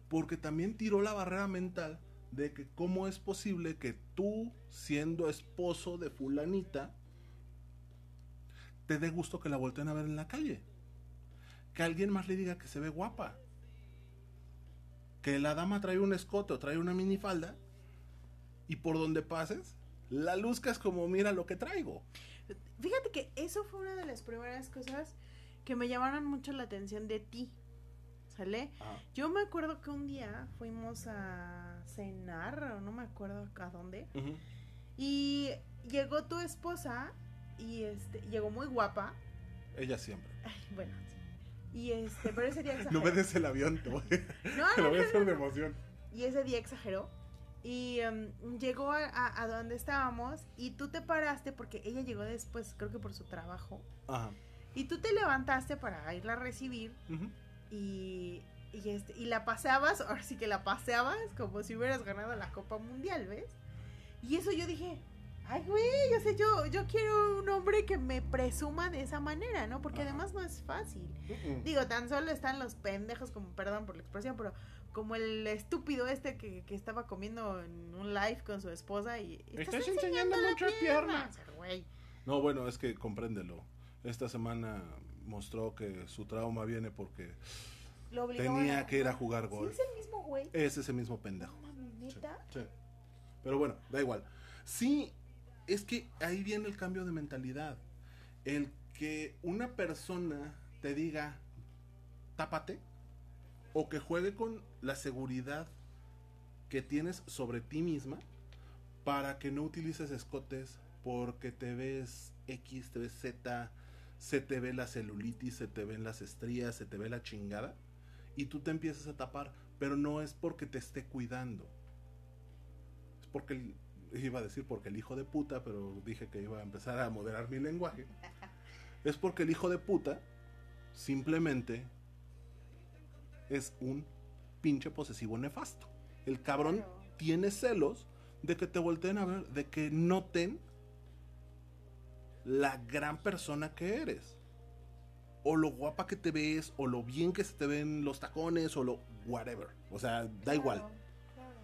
porque también tiró la barrera mental de que cómo es posible que tú, siendo esposo de fulanita, te dé gusto que la volteen a ver en la calle. Que alguien más le diga que se ve guapa. Que la dama trae un escote o trae una minifalda y por donde pases, la luzcas como mira lo que traigo. Fíjate que eso fue una de las primeras cosas que me llamaron mucho la atención de ti. Yo me acuerdo que un día fuimos a cenar, o no me acuerdo a dónde, y llegó tu esposa y este llegó muy guapa. Ella siempre. Ay, bueno, sí. Y este, pero ese día No exageró. me des el avión, te voy, No, no, a no, hacer no, de no. emoción. Y ese día exageró. Y em, llegó a, a- a donde estábamos y tú te paraste porque ella llegó después, creo que por su trabajo. Ajá. Y tú te levantaste para irla a recibir Ujú. Y, y, este, y la paseabas, ahora sí que la paseabas como si hubieras ganado la Copa Mundial, ¿ves? Y eso yo dije, ay, güey, o sea, yo, yo quiero un hombre que me presuma de esa manera, ¿no? Porque Ajá. además no es fácil. Digo, tan solo están los pendejos, como, perdón por la expresión, pero como el estúpido este que, que estaba comiendo en un live con su esposa y... Estás enseñando la mucho pierna. O sea, güey, No, bueno, es que compréndelo. Esta semana mostró que su trauma viene porque lo tenía a- que ir a jugar ¿Sí golf. es el mismo güey? Es ese mismo pendejo. Sí, sí. Pero bueno, da igual. Sí, es que ahí viene el cambio de mentalidad. El que una persona te diga, tápate, o que juegue con la seguridad que tienes sobre ti misma para que no utilices escotes porque te ves X, te ves Z, se te ve la celulitis, se te ven las estrías, se te ve la chingada y tú te empiezas a tapar, pero no es porque te esté cuidando. Es porque el- iba a decir porque el hijo de puta, pero dije que iba a empezar a moderar mi lenguaje. Es porque el hijo de puta simplemente es un pinche posesivo nefasto. El cabrón Claro. tiene celos de que te volteen a ver, de que noten la gran persona que eres. O lo guapa que te ves, o lo bien que se te ven los tacones, o lo whatever. O sea, da Claro, igual. claro.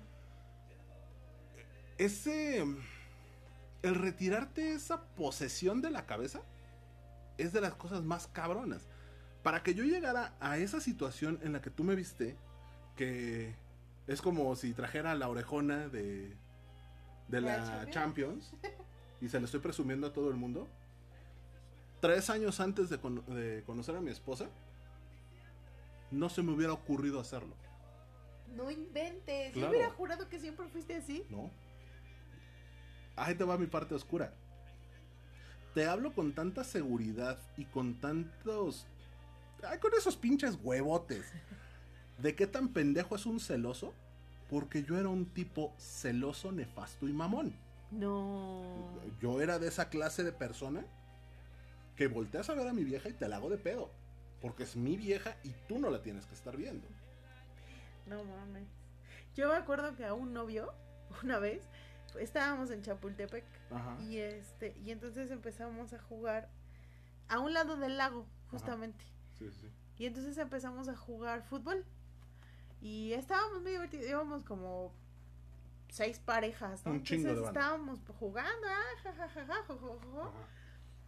Ese. El retirarte esa posesión de la cabeza es de las cosas más cabronas. Para que yo llegara a esa situación en la que tú me viste, que es como si trajera la orejona de, de ¿De la la Champions y se la estoy presumiendo a todo el mundo. Tres años antes de, cono- de conocer a mi esposa, no se me hubiera ocurrido hacerlo. No inventes. Yo Claro. hubiera jurado que siempre fuiste así. ¿no? Ahí te va mi parte oscura. Te hablo con tanta seguridad y con tantos... Ay, con esos pinches huevotes. ¿De qué tan pendejo es un celoso? Porque yo era un tipo celoso, nefasto y mamón. No. Yo era de esa clase de persona que volteas a ver a mi vieja y te la hago de pedo. Porque es mi vieja y tú no la tienes que estar viendo. No mames. Yo me acuerdo que a un novio, una vez, estábamos en Chapultepec Ajá. y este y entonces empezamos a jugar a un lado del lago, justamente. Sí, sí. Y entonces empezamos a jugar fútbol. Y estábamos muy divertidos, íbamos como seis parejas, ¿no? Un chingo entonces de banda. estábamos jugando, ah, ja, ja, ja.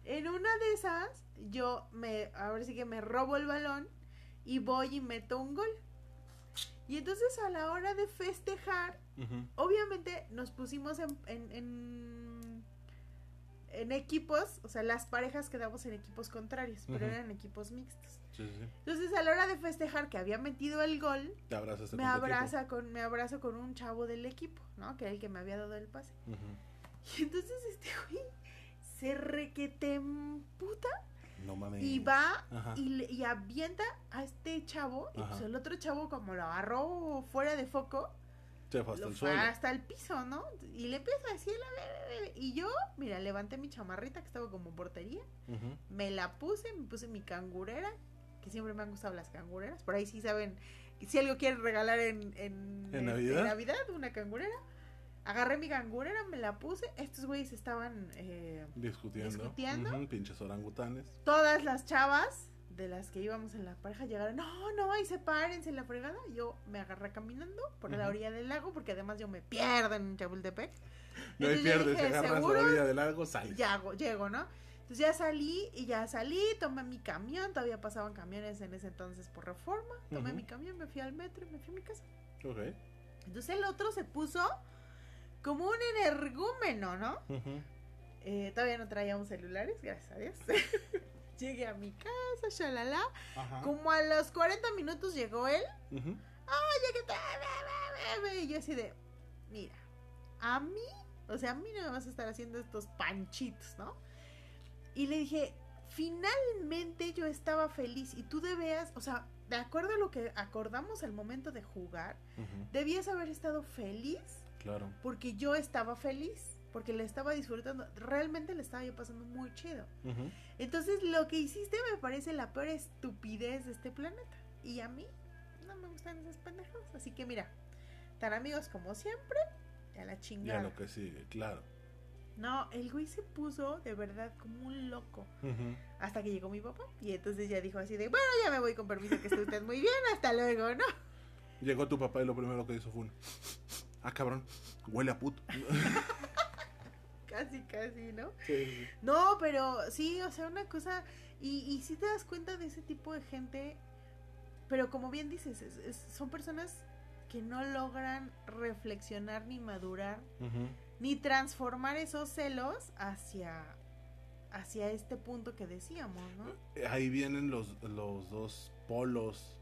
En una de esas, yo me, ahora sí que me robo el balón y voy y meto un gol. Y entonces a la hora de festejar, obviamente nos pusimos en, en, en, en equipos, o sea, las parejas quedamos en equipos contrarios, pero eran equipos mixtos. Sí, sí. Entonces a la hora de festejar que había metido el gol, Te abrazas me abraza con, me abrazo con un chavo del equipo, ¿no? Que era el que me había dado el pase. Y entonces este güey se requete emputa No mames. y va y, y avienta a este chavo. Y pues el otro chavo, como lo agarró fuera de foco, Se fue hasta lo el suelo. hasta el piso, ¿no? Y le empieza a decir, "A ver, a ver". y yo, mira, levanté mi chamarrita que estaba como portería, me la puse, me puse mi cangurera, que siempre me han gustado las cangureras, por ahí sí saben, si algo quieren regalar en, en, ¿En Navidad? Navidad, una cangurera. Agarré mi cangurera, me la puse, estos güeyes estaban... eh, Discutiendo. Discutiendo. Ujú, Pinches orangutanes. todas las chavas de las que íbamos en la pareja llegaron, no, no, ahí sepárense la fregada. Yo me agarré caminando por la Ujú. orilla del lago, porque además yo me pierdo en Chapultepec. No hay Entonces yo pierde, dije, te agarras la ¿seguro? orilla del algo, sales. Ya hago- llego, ¿no? Entonces ya salí y ya salí, tomé mi camión, todavía pasaban camiones en ese entonces por reforma, tomé Ujú. mi camión, me fui al metro y me fui a mi casa. Ok. Entonces el otro se puso como un energúmeno, ¿no? Ujú. Eh, todavía no traíamos celulares, gracias a Dios. Llegué a mi casa, shalala. Ajá. Como a los 40 minutos llegó él. Ujú. Oye, ¿qué tal? Y yo así de, mira, a mí, o sea, a mí no me vas a estar haciendo estos panchitos, ¿no? Y le dije, finalmente yo estaba feliz y tú debías, o sea, de acuerdo a lo que acordamos al momento de jugar, debías haber estado feliz Claro. porque yo estaba feliz, porque le estaba disfrutando, realmente le estaba yo pasando muy chido. Entonces lo que hiciste me parece la peor estupidez de este planeta. Y a mí no me gustan esas pendejadas. Así que mira, tan amigos como siempre, y a la Ya chingada. lo que sigue, claro. No, el güey se puso de verdad como un loco. Hasta que llegó mi papá. Y entonces ya dijo así de, bueno, ya me voy con permiso, que esté usted muy bien, hasta luego, ¿no? Llegó tu papá y lo primero que hizo fue un... Ah, cabrón, huele a puto. Casi, casi, ¿no? Sí, No, pero sí, o sea, una cosa, y, y si te das cuenta de ese tipo de gente, pero como bien dices, es- es- son personas que no logran reflexionar ni madurar, ni transformar esos celos hacia, hacia este punto que decíamos, ¿no? Ahí vienen los, los dos polos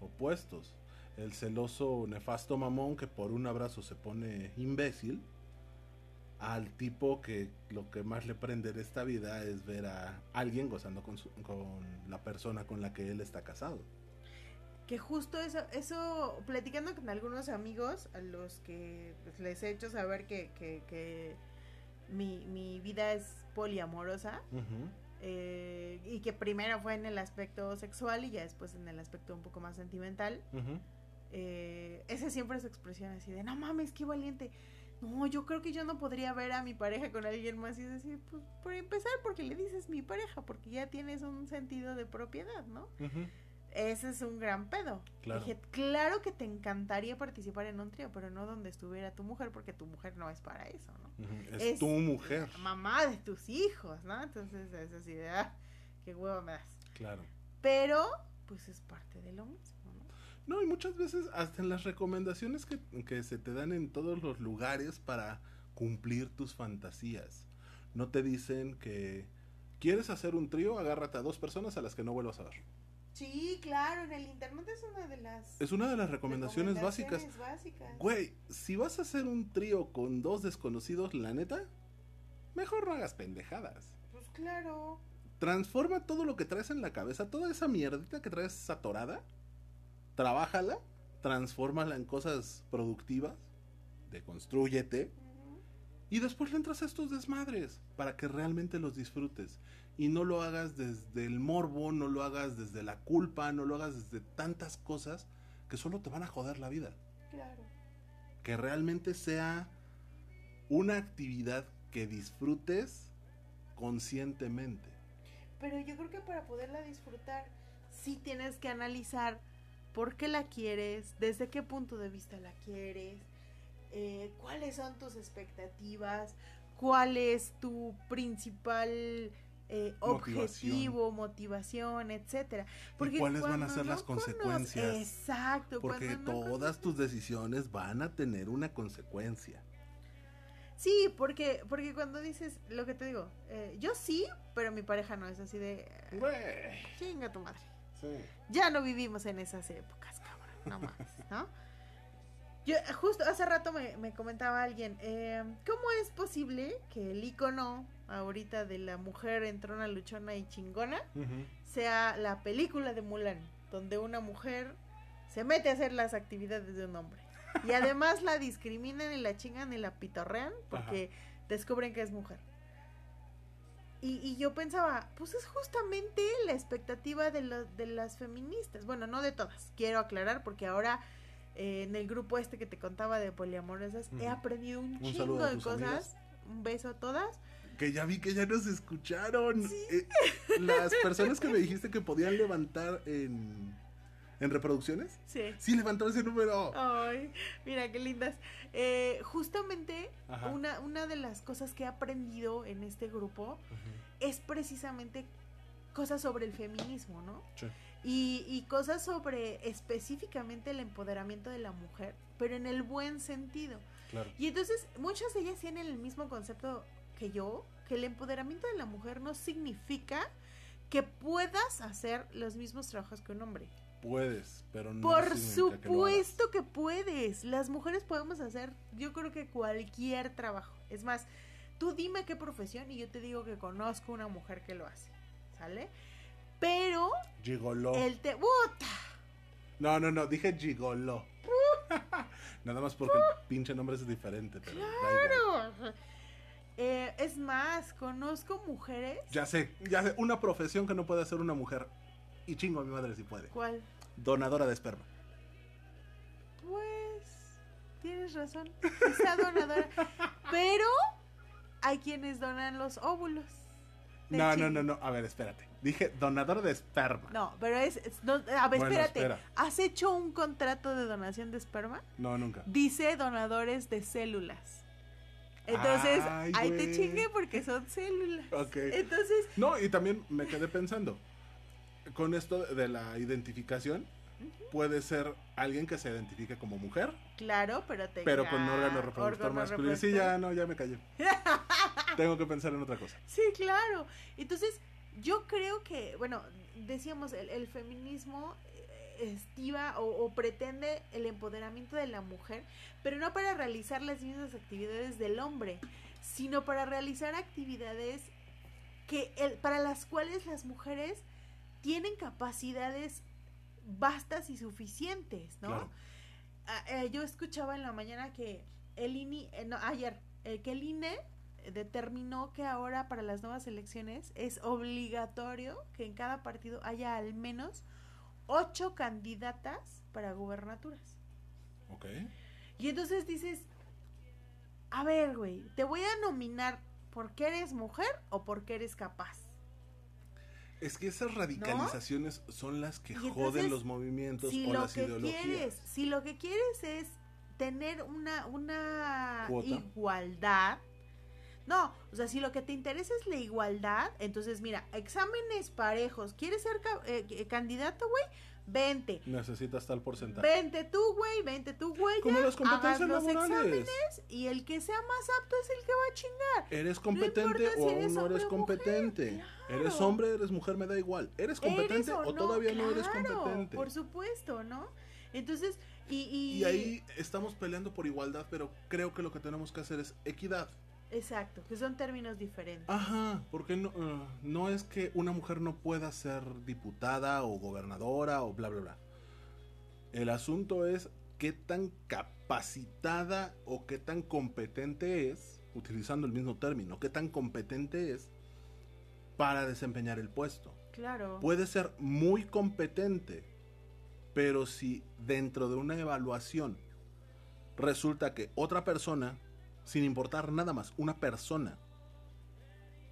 opuestos. El celoso nefasto mamón que por un abrazo se pone imbécil. Al tipo que lo que más le prende de esta vida es ver a alguien gozando con, su- con la persona con la que él está casado. Que justo eso, eso, platicando con algunos amigos a los que pues, les he hecho saber que, que, que mi, mi vida es poliamorosa, eh, y que primero fue en el aspecto sexual y ya después en el aspecto un poco más sentimental. Eh, esa siempre es su expresión así de, no mames, qué valiente. No, yo creo que yo no podría ver a mi pareja con alguien más y es así, pues por empezar porque le dices mi pareja, porque ya tienes un sentido de propiedad, ¿no? Ese es un gran pedo. Claro. Dije, claro que te encantaría participar en un trío, pero no donde estuviera tu mujer, porque tu mujer no es para eso, ¿no? Ujú. Es, Es- tu mujer. Mamá de tus hijos, ¿no? Entonces es así de, ah, qué huevo me das. Claro. Pero, pues es parte de lo mismo, ¿no? Y muchas veces hasta en las recomendaciones que, que se te dan en todos los lugares para cumplir tus fantasías. No te dicen que quieres hacer un trío, agárrate a dos personas a las que no vuelvas a ver. Sí, claro, en el internet es una de las Es una de las recomendaciones, básicas. recomendaciones básicas. Güey, si vas a hacer un trío con dos desconocidos, la neta, mejor no hagas pendejadas. Pues claro. Transforma todo lo que traes en la cabeza, toda esa mierdita que traes atorada, trabájala, transfórmala en cosas productivas, deconstrúyete, y después le entras a estos desmadres para que realmente los disfrutes. Y no lo hagas desde el morbo, no lo hagas desde la culpa, no lo hagas desde tantas cosas que solo te van a joder la vida. Claro. Que realmente sea una actividad que disfrutes conscientemente. Pero yo creo que para poderla disfrutar, sí tienes que analizar por qué la quieres, desde qué punto de vista la quieres, eh, cuáles son tus expectativas, cuál es tu principal eh, objetivo, motivación, etcétera. ¿Y cuáles van a ser no las consecuencias? Exacto. Porque no todas tus decisiones van a tener una consecuencia. Sí, porque, porque cuando dices lo que te digo, eh, yo sí, pero mi pareja no es así de chinga tu madre. Ya no vivimos en esas épocas, cabrón, no más, ¿no? Yo, justo hace rato me, me comentaba alguien, eh, ¿cómo es posible que el icono ahorita de la mujer entrona, luchona y chingona sea la película de Mulan, donde una mujer se mete a hacer las actividades de un hombre? Y además la discriminan y la chingan y la pitorrean porque descubren que es mujer. Y, y yo pensaba, pues es justamente la expectativa de, lo- de las feministas. Bueno, no de todas, quiero aclarar, porque ahora eh, en el grupo este que te contaba de poliamorosas he aprendido un, Un chingo de cosas. amigas. Un beso a todas. Que ya vi que ya nos escucharon. Eh, las personas que me dijiste que podían levantar en, en reproducciones. Sí. Sí, levantó ese número. Ay, mira qué lindas. Eh, justamente Ajá. una, una de las cosas que he aprendido en este grupo es precisamente cosas sobre el feminismo, ¿no? Sí. Y, y cosas sobre específicamente el empoderamiento de la mujer, pero en el buen sentido. Claro. Y entonces muchas de ellas tienen el mismo concepto que yo, que el empoderamiento de la mujer no significa que puedas hacer los mismos trabajos que un hombre. Puedes, pero no. Por que supuesto que puedes. Las mujeres podemos hacer, yo creo que cualquier trabajo. Es más, tú dime qué profesión y yo te digo que conozco una mujer que lo hace. ¿Sale? Pero. Gigoló. el te... ¡Puta! No, no, no, dije gigoló. Nada más porque el pinche nombre es diferente, pero. Claro. Eh, es más, conozco mujeres. Ya sé, ya sé, una profesión que no puede hacer una mujer. Y chingo a mi madre si puede. ¿Cuál? Donadora de esperma. Pues tienes razón, sea donadora. Pero hay quienes donan los óvulos. No, no, no, no. A ver, espérate. Dije donadora de esperma. No, pero es. es- no, a ver, Bueno, espérate. espera. ¿Has hecho un contrato de donación de esperma? No, nunca. Dice donadores de células. Entonces, Ay, ahí te chingue porque son células. Ok. Entonces, No, y también me quedé pensando. Con esto de la identificación, puede ser alguien que se identifique como mujer, claro, pero te. pero con órgano reproductor órgano masculino. Sí, ya, no, ya me callé. Tengo que pensar en otra cosa. Sí, claro. Entonces, yo creo que, bueno, decíamos, el, el feminismo eh, estiva o, o pretende el empoderamiento de la mujer, pero no para realizar las mismas actividades del hombre, sino para realizar actividades que el- para las cuales las mujeres tienen capacidades vastas y suficientes, ¿no? Claro. Ah, eh, yo escuchaba en la mañana que el INE, eh, no, ayer, eh, que el INE determinó que ahora para las nuevas elecciones es obligatorio que en cada partido haya al menos ocho candidatas para gubernaturas. Ok. Y entonces dices, a ver, güey, te voy a nominar porque eres mujer o porque eres capaz. Es que esas radicalizaciones son las que joden los movimientos si o lo las que ideologías. quieres, si lo que quieres es tener una, una Cuota. igualdad, no, o sea, si lo que te interesa es la igualdad, entonces mira, exámenes parejos, ¿quieres ser eh, eh, candidato, güey? Vente. Necesitas tal porcentaje. Vente tú, güey, vente tú, güey. Como las competencias los exámenes y el que sea más apto es el que va a chingar. ¿Eres No competente si o eres aún no eres o competente? claro. ¿Eres hombre, eres mujer? Me da igual. ¿Eres competente ¿Eres o, todavía no eres Claro, competente? Por supuesto, ¿no? Entonces, y, y, Y ahí estamos peleando por igualdad, pero creo que lo que tenemos que hacer es equidad. Exacto, que son términos diferentes. Ajá, porque no, eh, no es que una mujer no pueda ser diputada o gobernadora o bla, bla, bla. El asunto es qué tan capacitada o qué tan competente es, utilizando el mismo término, qué tan competente es para desempeñar el puesto. Claro. Puede ser muy competente, pero si dentro de una evaluación resulta que otra persona, sin importar nada más, una persona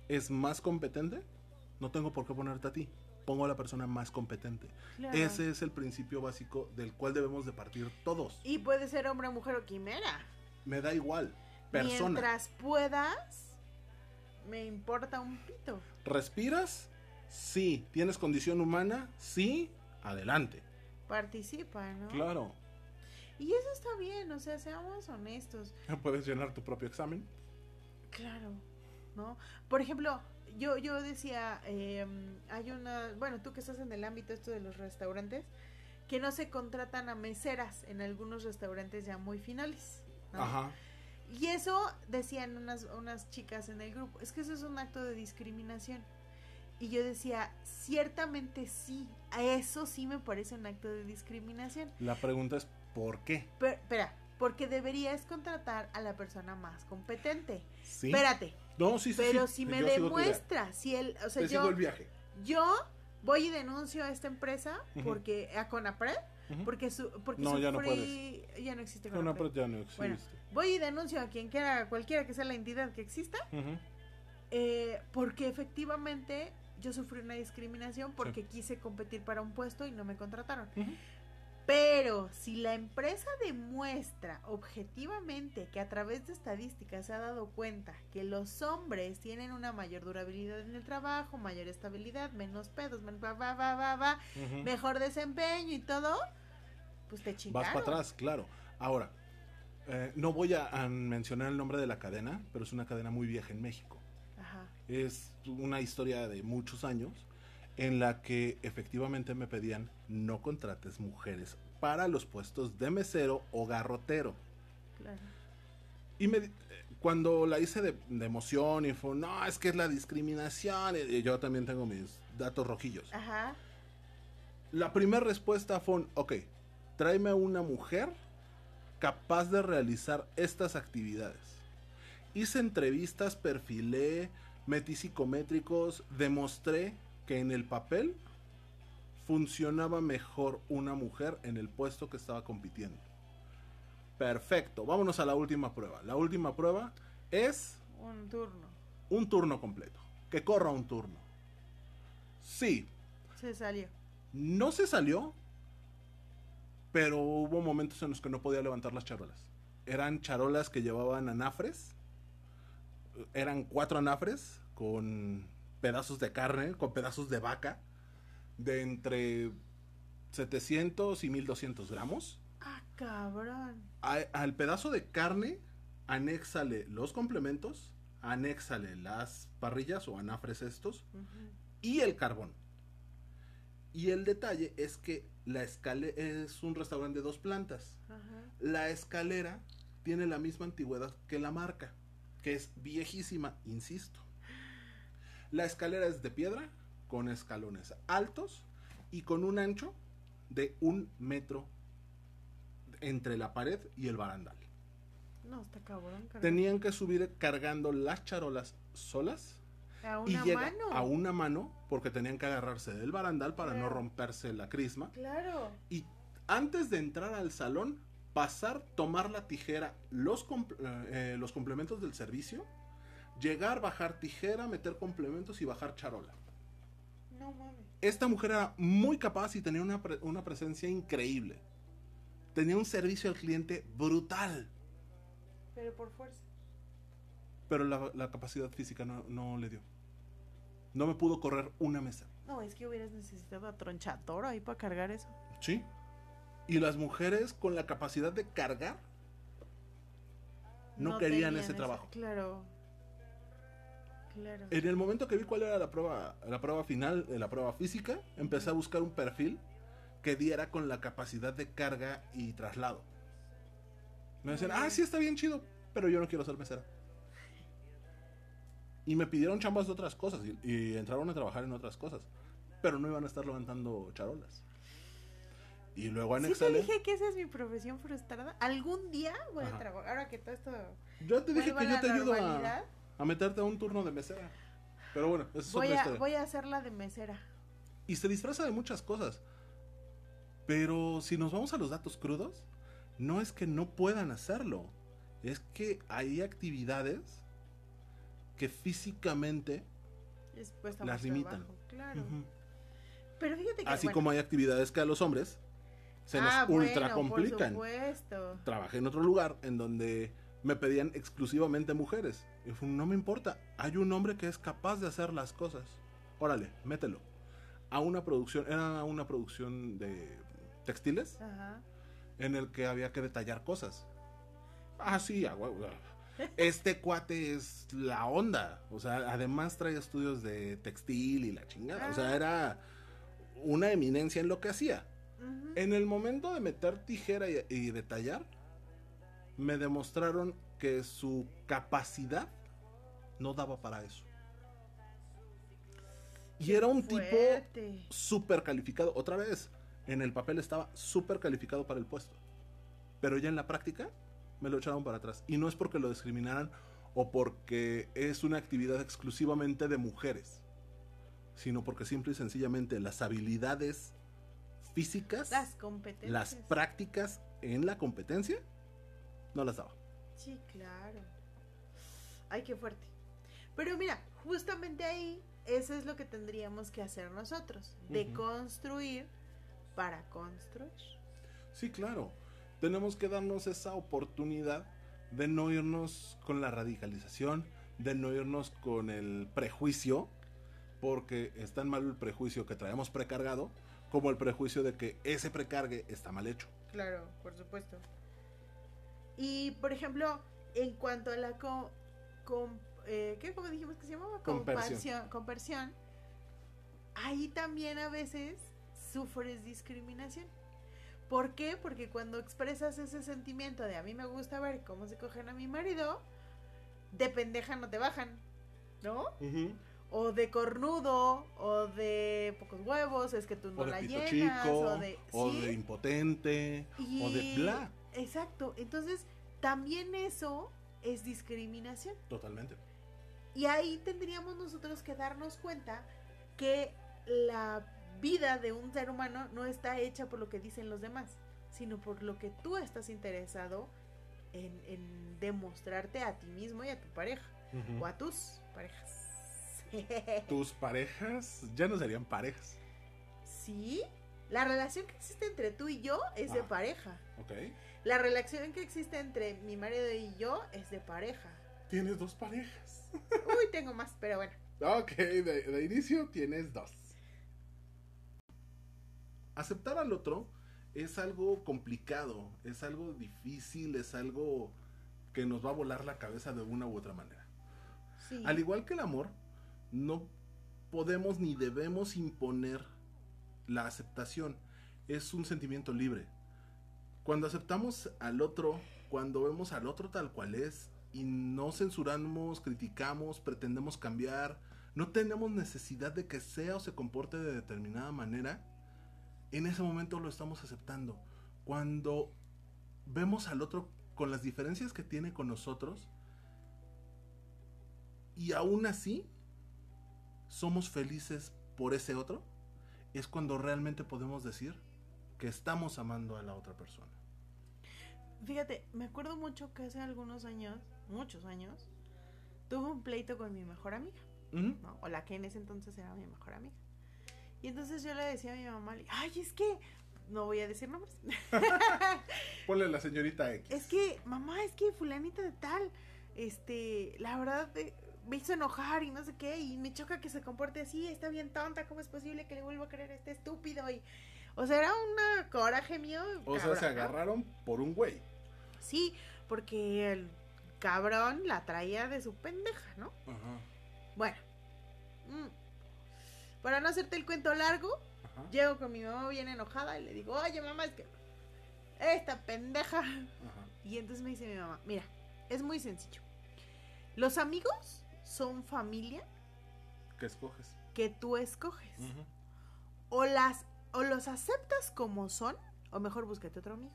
es más competente, no tengo por qué ponerte a ti. Pongo a la persona más competente. claro. Ese es el principio básico del cual debemos de partir todos. Y puede ser hombre, mujer o quimera. Me da igual. Persona. Mientras puedas, me importa un pito. ¿Respiras? Sí. ¿Tienes condición humana? Sí. Adelante. Participa, ¿no? Claro. Y eso está bien, o sea, seamos honestos. Puedes llenar tu propio examen. Claro, ¿no? Por ejemplo, yo, yo decía, eh, hay una, bueno, tú que estás en el ámbito esto de los restaurantes, que no se contratan a meseras en algunos restaurantes ya muy finales. ¿no? Ajá. Y eso decían unas, unas chicas en el grupo, es que eso es un acto de discriminación. Y yo decía, ciertamente sí, a eso sí me parece un acto de discriminación. La pregunta es ¿por qué? Pero, espera, porque deberías contratar a la persona más competente. Sí. Espérate, No, sí, sí. pero sí. si Yo me idea. demuestra, si el, o sea, Te yo, el viaje. yo voy y denuncio a esta empresa porque a Conapred, porque su, porque No, ya no sufrí- ya no existe No, Conapred. no, ya no existe. Bueno, voy y denuncio a quien quiera, cualquiera que sea la entidad que exista. Eh, porque efectivamente yo sufrí una discriminación porque quise competir para un puesto y no me contrataron. Pero si la empresa demuestra objetivamente que a través de estadísticas se ha dado cuenta que los hombres tienen una mayor durabilidad en el trabajo, mayor estabilidad, menos pedos, mejor desempeño y todo, pues te chingaron. Vas para atrás, claro. Ahora, eh, no voy a, mencionar el nombre de la cadena, pero es una cadena muy vieja en México. Ajá. Es una historia de muchos años en la que efectivamente me pedían no contrates mujeres para los puestos de mesero o garrotero. Claro. Y me, cuando la hice de, emoción y fue, no, es que es la discriminación, y yo también tengo mis datos rojillos. Ajá. La primera respuesta fue, ok, tráeme una mujer capaz de realizar estas actividades. Hice entrevistas, perfilé, metí psicométricos, demostré que en el papel funcionaba mejor una mujer en el puesto que estaba compitiendo. Perfecto, vámonos a la última prueba. La última prueba es... Un turno. Un turno completo. Que corra un turno. Sí. Se salió. No se salió, pero hubo momentos en los que no podía levantar las charolas. Eran charolas que llevaban anafres. Eran cuatro anafres con pedazos de carne, con pedazos de vaca, de entre 700 y 1200 gramos. Ah, cabrón. al pedazo de carne, anéxale los complementos, anéxale las parrillas o anafres estos y el carbón. Y el detalle es que la escalera es un restaurante de dos plantas. La escalera tiene la misma antigüedad que la marca, que es viejísima, insisto. La escalera es de piedra, con escalones altos y con un ancho de un metro entre la pared y el barandal. No, está cabrón. Tenían que subir cargando las charolas solas. A una mano. A una mano, porque tenían que agarrarse del barandal para no romperse la crisma. Claro. Y antes de entrar al salón, pasar, tomar la tijera, los, eh, los complementos del servicio Llegar, bajar tijera, meter complementos y bajar charola. No mames. Esta mujer era muy capaz y tenía una, una presencia increíble. Tenía un servicio al cliente brutal. Pero por fuerza. Pero la, capacidad física no, le dio. No me pudo correr una mesa. No, es que hubieras necesitado a tronchador ahí para cargar eso. Sí. Y las mujeres con la capacidad de cargar no, querían ese trabajo. Claro. En el momento que vi cuál era la prueba, la prueba final, la prueba física, empecé a buscar un perfil que diera con la capacidad de carga y traslado. Me decían, ah, sí está bien chido, pero yo no quiero ser mesera. Y me pidieron chambas de otras cosas y, entraron a trabajar en otras cosas, pero no iban a estar levantando charolas. Y luego en ¿Sí te dije que esa es mi profesión frustrada. Algún día voy a trabajar. Ahora que todo esto. Yo te dije que yo te ayudo a a meterte a un turno de mesera. Pero bueno, eso es voy a, Voy a hacerla de mesera. Y se disfraza de muchas cosas. Pero si nos vamos a los datos crudos, no es que no puedan hacerlo. Es que hay actividades que físicamente las limitan. claro. Pero fíjate que, Así como hay actividades que a los hombres se nos ah, ultra complican. Trabajé en otro lugar en donde me pedían exclusivamente mujeres. Y no me importa, hay un hombre que es capaz de hacer las cosas. Órale, mételo. A una producción, era una producción de textiles en el que había que detallar cosas. Ah, sí, este cuate es la onda. O sea, además trae estudios de textil y la chingada. O sea, ah. era una eminencia en lo que hacía. En el momento de meter tijera y detallar, me demostraron que su capacidad no daba para eso. y era un tipo súper calificado. Otra vez, en el papel estaba súper calificado para el puesto. Pero ya en la práctica me lo echaron para atrás. Y no es porque lo discriminaran o porque es una actividad exclusivamente de mujeres, sino porque simple y sencillamente las habilidades físicas, las competencias, las prácticas en la competencia no las daba. Sí, claro. Ay, qué fuerte. Pero mira, justamente ahí, eso es lo que tendríamos que hacer nosotros, de construir para construir. Sí, claro. Tenemos que darnos esa oportunidad de no irnos con la radicalización, de no irnos con el prejuicio, porque es tan malo el prejuicio que traemos precargado como el prejuicio de que ese precargue está mal hecho. Claro, por supuesto. Y, por ejemplo, en cuanto a la co- com- eh, ¿qué? ¿Cómo dijimos que se llamaba? Compersión. Comparsión- Compersión. Ahí también a veces sufres discriminación. ¿Por qué? Porque cuando expresas ese sentimiento de a mí me gusta ver cómo se cogen a mi marido, de pendeja no te bajan, ¿no? O de cornudo, o de pocos huevos, es que tú no o de la pito llenas, chico, o de... o de impotente, o de bla. Exacto, entonces también eso es discriminación. Totalmente. Y ahí tendríamos nosotros que darnos cuenta que la vida de un ser humano no está hecha por lo que dicen los demás, sino por lo que tú estás interesado en, en demostrarte a ti mismo y a tu pareja, o a tus parejas. Tus parejas ya no serían parejas. sí, la relación que existe entre tú y yo es de Ah. pareja. ¿Ok? La relación que existe entre mi marido y yo es de pareja. Tienes dos parejas. Uy, tengo más, pero bueno. Ok, de, de inicio tienes dos. Aceptar al otro es algo complicado, es algo difícil, es algo que nos va a volar la cabeza de una u otra manera. Sí. Al igual que el amor, no podemos ni debemos imponer la aceptación. Es un sentimiento libre. Cuando aceptamos al otro, cuando vemos al otro tal cual es y no censuramos, criticamos, pretendemos cambiar, no tenemos necesidad de que sea o se comporte de determinada manera, en ese momento lo estamos aceptando. Cuando vemos al otro con las diferencias que tiene con nosotros, y aún así somos felices por ese otro, es cuando realmente podemos decir que estamos amando a la otra persona. Fíjate, me acuerdo mucho que hace algunos años, muchos años, tuve un pleito con mi mejor amiga. O la que en ese entonces era mi mejor amiga. Y entonces yo le decía a mi mamá, ay, es que, no voy a decir nombres, Ponle la señorita X. es que, mamá, es que fulanita de tal, este, la verdad, eh, me hizo enojar y no sé qué, y me choca que se comporte así, está bien tonta, ¿cómo es posible que le vuelva a creer a este estúpido? Y, o sea, era un coraje mío. o sea, se ¿no? agarraron por un güey. Sí, porque el cabrón la traía de su pendeja, ¿no? Ajá. Bueno, mm, para no hacerte el cuento largo, Ajá. llego con mi mamá bien enojada y le digo, oye mamá, es que esta pendeja. Ajá. Y entonces me dice mi mamá, mira, es muy sencillo. Los amigos son familia ¿Qué escoges? que tú escoges. O las o los aceptas como son, o mejor búscate otro amigo.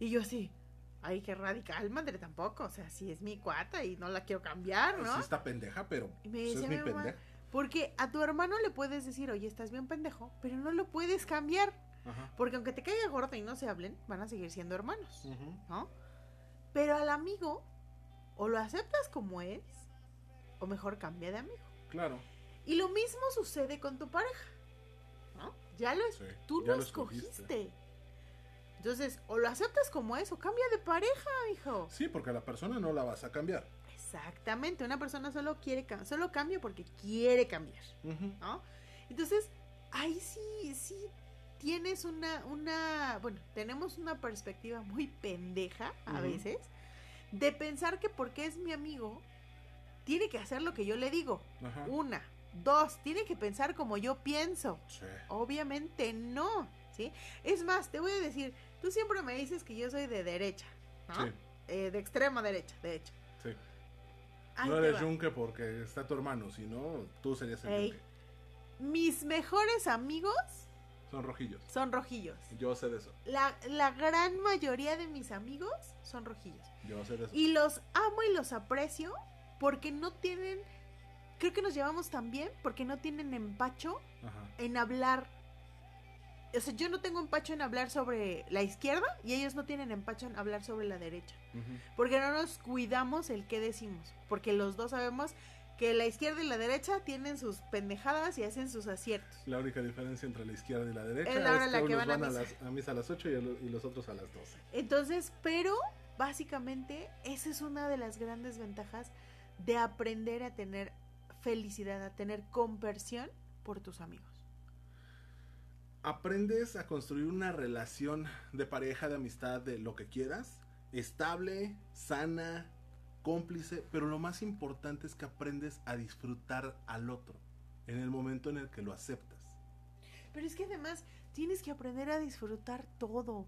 Y yo así, ay, qué radical, madre, tampoco. O sea, si es mi cuata y no la quiero cambiar, ¿no? Sí está pendeja, pero Y me pues, es decía mi mamá, pendeja. Porque a tu hermano le puedes decir, oye, estás bien pendejo, pero no lo puedes cambiar. Porque aunque te caiga gordo y no se hablen, van a seguir siendo hermanos. ¿no? Pero al amigo, o lo aceptas como es, o mejor cambia de amigo. Claro. Y lo mismo sucede con tu pareja, ¿no? Ya lo es, Sí, tú ya lo lo escogiste. escogiste. Entonces, o lo aceptas como es, o cambia de pareja, hijo. Sí, porque a la persona no la vas a cambiar. Exactamente, una persona solo quiere solo cambia porque quiere cambiar. ¿no? Entonces, ahí sí, sí tienes una, una, bueno, tenemos una perspectiva muy pendeja a veces de pensar que porque es mi amigo, tiene que hacer lo que yo le digo. Ajá. Una, dos, tiene que pensar como yo pienso. Sí. Obviamente no, ¿sí? Es más, te voy a decir, tú siempre me dices que yo soy de derecha, ¿no? Sí, Eh, de extrema derecha, de hecho. sí. Ahí no eres yunque porque está tu hermano, sino tú serías el Ey. yunque. Mis mejores amigos Son rojillos. son rojillos. Yo sé de eso. La, la gran mayoría de mis amigos son rojillos. Yo sé de eso. Y los amo y los aprecio porque no tienen, creo que nos llevamos tan bien porque no tienen empacho Ajá. en hablar o sea, yo no tengo empacho en hablar sobre la izquierda y ellos no tienen empacho en hablar sobre la derecha. Porque no nos cuidamos el qué decimos. Porque los dos sabemos que la izquierda y la derecha tienen sus pendejadas y hacen sus aciertos. La única diferencia entre la izquierda y la derecha Es la la que unos van a a, misa. las, a misa a las 8 y, el- y los otros a las 12. Entonces, pero básicamente esa es una de las grandes ventajas de aprender a tener felicidad, a tener conversión por tus amigos. Aprendes a construir una relación de pareja, de amistad, de lo que quieras, estable, sana, cómplice, pero lo más importante es que aprendes a disfrutar al otro en el momento en el que lo aceptas. Pero es que además tienes que aprender a disfrutar todo.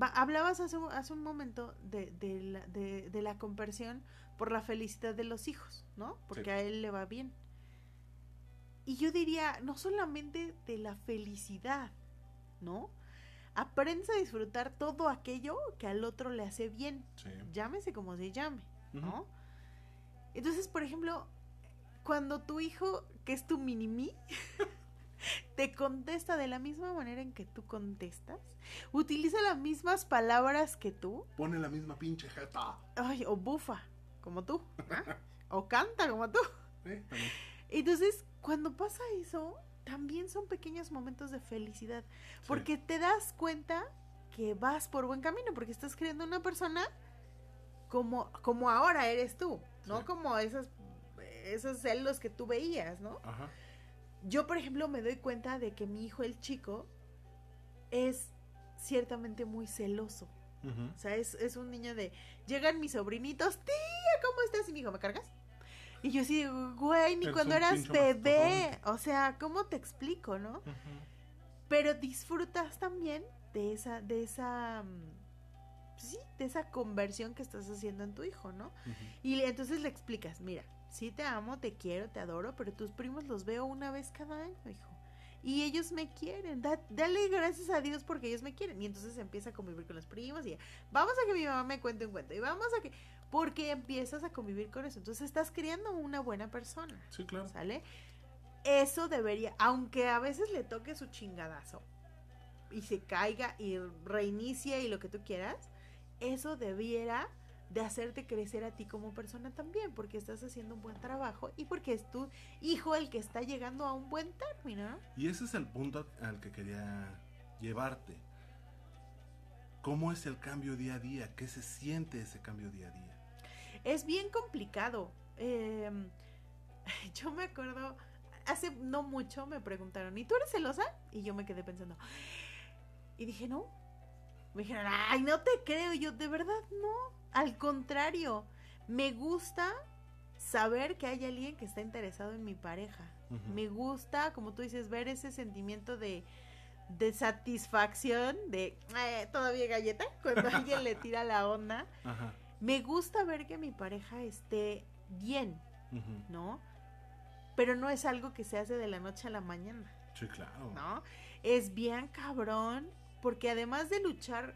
Va- hablabas hace, un- hace un momento de, de la, de- de la conversión por la felicidad de los hijos, ¿no? Porque Sí. a él le va bien. Y yo diría, no solamente de la felicidad, ¿no? Aprendes a disfrutar todo aquello que al otro le hace bien. Sí. Llámese como se llame, ¿no? Entonces, por ejemplo, cuando tu hijo, que es tu mini-mí, te contesta de la misma manera en que tú contestas, utiliza las mismas palabras que tú, Pone la misma pinche jeta. ay, o bufa, como tú, o canta como tú. ¿eh? Entonces, cuando pasa eso, también son pequeños momentos de felicidad, Sí. porque te das cuenta que vas por buen camino, porque estás creando una persona como, como ahora eres tú, no Sí. como esos, esos celos que tú veías, ¿no? Ajá. Yo, por ejemplo, me doy cuenta de que mi hijo, el chico, es ciertamente muy celoso. O sea, es, es un niño de, llegan mis sobrinitos, tía, ¿cómo estás? Y mi hijo, ¿me cargas? Y yo sí, güey, ni cuando eras bebé. O sea, ¿cómo te explico, no? Pero disfrutas también de esa, de esa, mm, pues sí, de esa conversión que estás haciendo en tu hijo, ¿no? Y entonces le explicas, mira, sí te amo, te quiero, te adoro, pero tus primos los veo una vez cada año, hijo. Y ellos me quieren, da- dale gracias a Dios porque ellos me quieren. Y entonces empieza a convivir con los primos y vamos a que mi mamá me cuente un cuento y vamos a que... Porque empiezas a convivir con eso. Entonces estás criando una buena persona, Sí, claro. ¿sale? Eso debería, aunque a veces le toque su chingadazo y se caiga y reinicie y lo que tú quieras, eso debiera de hacerte crecer a ti como persona también, porque estás haciendo un buen trabajo y porque es tu hijo el que está llegando a un buen término, ¿no? Y ese es el punto al que quería llevarte. ¿Cómo es el cambio día a día? ¿Qué se siente ese cambio día a día? Es bien complicado. Eh, yo me acuerdo, hace no mucho me preguntaron, ¿y tú eres celosa? Y yo me quedé pensando. Y dije, no. Me dijeron, ay, no te creo. Y yo, de verdad, no. Al contrario, me gusta saber que hay alguien que está interesado en mi pareja. Me gusta, como tú dices, ver ese sentimiento de, de satisfacción, de "Eh, todavía galleta, cuando alguien le tira la onda. Ajá. Me gusta ver que mi pareja esté bien. ¿no? Pero no es algo que se hace de la noche a la mañana, Sí, claro. ¿no? Es bien cabrón, porque además de luchar,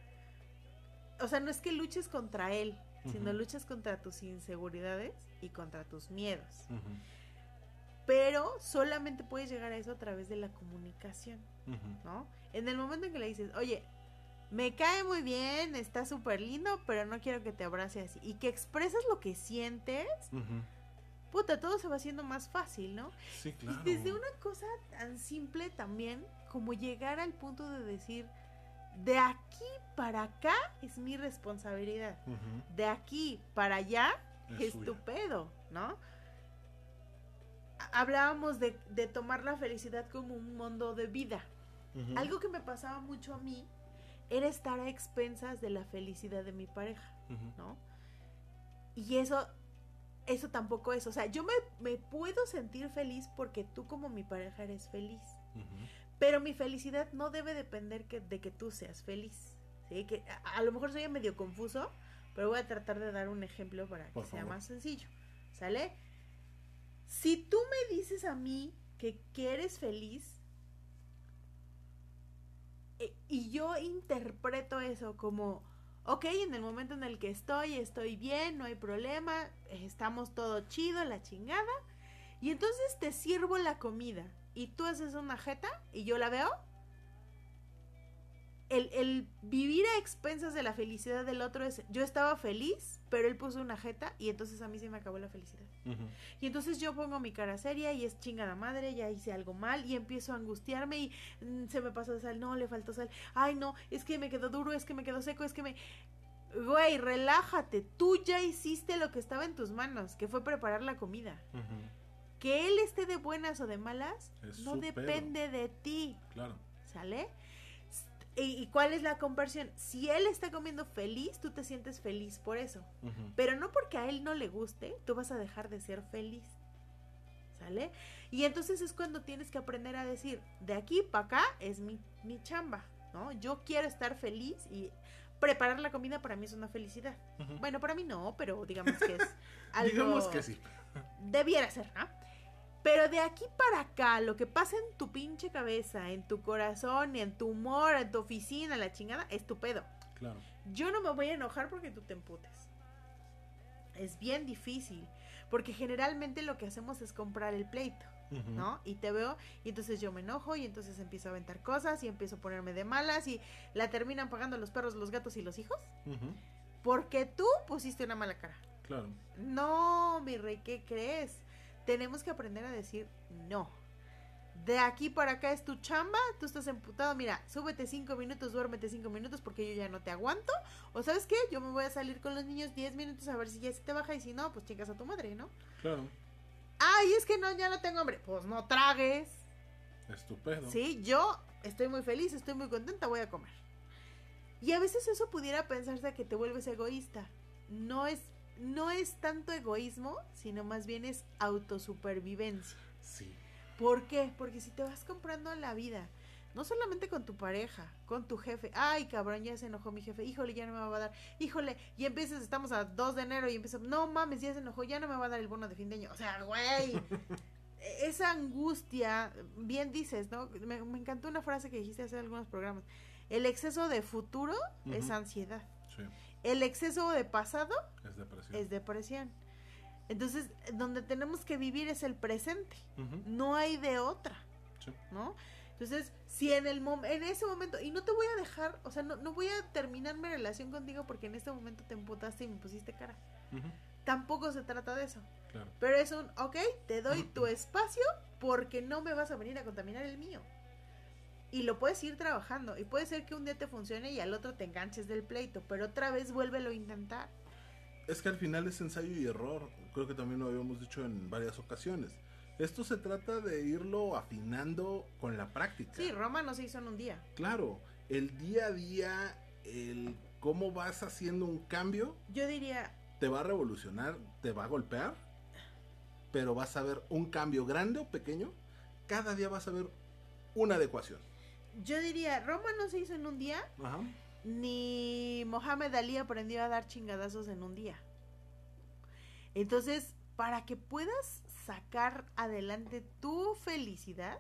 o sea, no es que luches contra él, sino luchas contra tus inseguridades y contra tus miedos. Pero solamente puedes llegar a eso a través de la comunicación. ¿no? En el momento en que le dices, oye, me cae muy bien, está súper lindo, pero no quiero que te abrace así. Y que expresas lo que sientes, puta, todo se va haciendo más fácil, ¿no? Sí, claro. Y desde una cosa tan simple también como llegar al punto de decir, de aquí para acá es mi responsabilidad. De aquí para allá Es tu pedo, ¿no? Ha- Hablábamos de, de tomar la felicidad como un mundo de vida. Algo que me pasaba mucho a mí era estar a expensas de la felicidad de mi pareja. ¿no? Y eso, eso tampoco es, o sea, yo me, me puedo sentir feliz porque tú como mi pareja eres feliz. Pero mi felicidad no debe depender que, de que tú seas feliz, ¿sí? Que a, a lo mejor soy medio confuso, pero voy a tratar de dar un ejemplo para que Por sea favor. más sencillo, ¿sale? Si tú me dices a mí que, que eres feliz, eh, y yo interpreto eso como, ok, en el momento en el que estoy, estoy bien, no hay problema, estamos todo chido, la chingada. Y entonces te sirvo la comida y tú haces una jeta y yo la veo, el, el vivir a expensas de la felicidad del otro es, yo estaba feliz, pero él puso una jeta y entonces a mí se me acabó la felicidad. Y entonces yo pongo mi cara seria y es chingada madre, ya hice algo mal y empiezo a angustiarme y mm, se me pasó sal, no, le faltó sal, ay no, es que me quedó duro, es que me quedó seco, es que me... Güey, relájate, tú ya hiciste lo que estaba en tus manos, que fue preparar la comida. Ujú. Que él esté de buenas o de malas, Es no depende de ti, Claro. ¿sale? ¿Y, y cuál es la conversión? Si él está comiendo feliz, tú te sientes feliz por eso. Pero no porque a él no le guste, tú vas a dejar de ser feliz. ¿Sale? Y entonces es cuando tienes que aprender a decir, de aquí para acá es mi, mi chamba, ¿no? Yo quiero estar feliz y preparar la comida para mí es una felicidad. Bueno, para mí no, pero digamos que es algo... Digamos que sí. Debiera ser, ¿no? Pero de aquí para acá, lo que pasa en tu pinche cabeza, en tu corazón, en tu humor, en tu oficina, la chingada, es tu pedo. Claro. Yo no me voy a enojar porque tú te emputes. Es bien difícil, porque generalmente lo que hacemos es comprar el pleito. ¿no? Y te veo, y entonces yo me enojo, y entonces empiezo a aventar cosas, y empiezo a ponerme de malas, y la terminan pagando los perros, los gatos y los hijos, porque tú pusiste una mala cara. Claro. No, mi rey, ¿qué crees? Tenemos que aprender a decir no. De aquí para acá es tu chamba, tú estás emputado, mira, súbete cinco minutos, duérmete cinco minutos porque yo ya no te aguanto. O sabes qué, yo me voy a salir con los niños 10 minutos a ver si ya se te baja y si no, pues chingas a tu madre, ¿no? Claro. Ay, es que no, ya no tengo hambre. Pues no tragues. Estupendo. Sí, yo estoy muy feliz, estoy muy contenta, voy a comer. Y a veces eso pudiera pensarse que te vuelves egoísta. No es, no es tanto egoísmo, sino más bien es autosupervivencia. Sí. ¿Por qué? Porque si te vas comprando la vida, no solamente con tu pareja, con tu jefe, ay cabrón, ya se enojó mi jefe, híjole, ya no me va a dar, híjole, y empiezas, estamos a 2 de enero y empiezas, no mames, ya se enojó, ya no me va a dar el bono de fin de año. O sea, güey, esa angustia, bien dices, ¿no? Me, me encantó una frase que dijiste hace algunos programas. El exceso de futuro es ansiedad. Sí. El exceso de pasado Es depresión. es depresión. Entonces, donde tenemos que vivir es el presente. No hay de otra, Sí. ¿no? Entonces, si en el mom- en ese momento, y no te voy a dejar, o sea, no, no voy a terminar mi relación contigo porque en este momento te emputaste y me pusiste cara. Tampoco se trata de eso. Claro. Pero es un, ok, te doy tu espacio porque no me vas a venir a contaminar el mío. Y lo puedes ir trabajando. Y puede ser que un día te funcione y al otro te enganches del pleito. Pero otra vez vuélvelo a intentar. Es que al final es ensayo y error. Creo que también lo habíamos dicho en varias ocasiones. Esto se trata de irlo afinando con la práctica. Sí, Roma no se hizo en un día. Claro, el día a día, el cómo vas haciendo un cambio, Yo diría, te va a revolucionar, te va a golpear, pero vas a ver un cambio grande o pequeño. Cada día vas a ver una adecuación. Yo diría, Roma no se hizo en un día, Ajá. ni Mohamed Ali aprendió a dar chingadazos en un día. Entonces, para que puedas sacar adelante tu felicidad,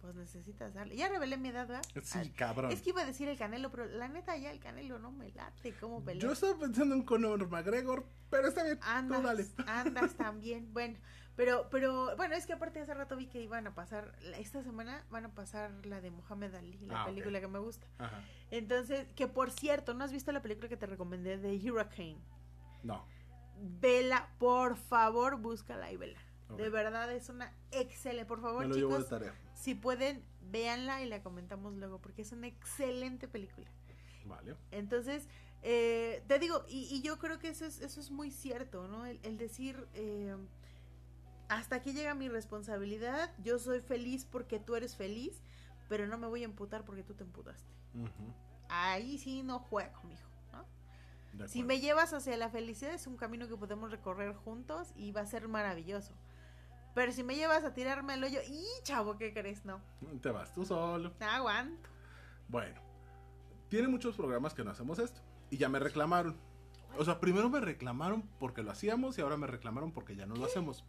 pues necesitas darle. Ya revelé mi edad, ¿verdad? Sí, Ah, cabrón. Es que iba a decir el Canelo, pero la neta ya el Canelo no me late como pelea. Yo estaba pensando en Conor McGregor, pero está bien. tú dale. Andas, andas también. Bueno, pero, pero, bueno, es que aparte hace rato vi que iban a pasar, esta semana van a pasar la de Mohamed Ali, la Ah, película que me gusta. Ajá. Entonces, que por cierto, ¿no has visto la película que te recomendé de Hurricane? No. Vela, por favor, búscala y vela. De verdad es una excelente, por favor, chicos, tarea. si pueden, véanla y la comentamos luego, porque es una excelente película. Vale. Entonces, eh, te digo, y, y yo creo que eso es, eso es muy cierto, ¿no? El, el decir, eh, hasta aquí llega mi responsabilidad, yo soy feliz porque tú eres feliz, pero no me voy a emputar porque tú te emputaste. Ahí sí no juego, mijo, ¿no? Si me llevas hacia la felicidad es un camino que podemos recorrer juntos y va a ser maravilloso. Pero si me llevas a tirarme el hoyo, ¡y chavo, qué crees! No, Te vas tú solo. aguanto. Bueno, tiene muchos programas que no hacemos esto. Y ya me reclamaron. O sea, primero me reclamaron porque lo hacíamos y ahora me reclamaron porque ya no lo hacemos.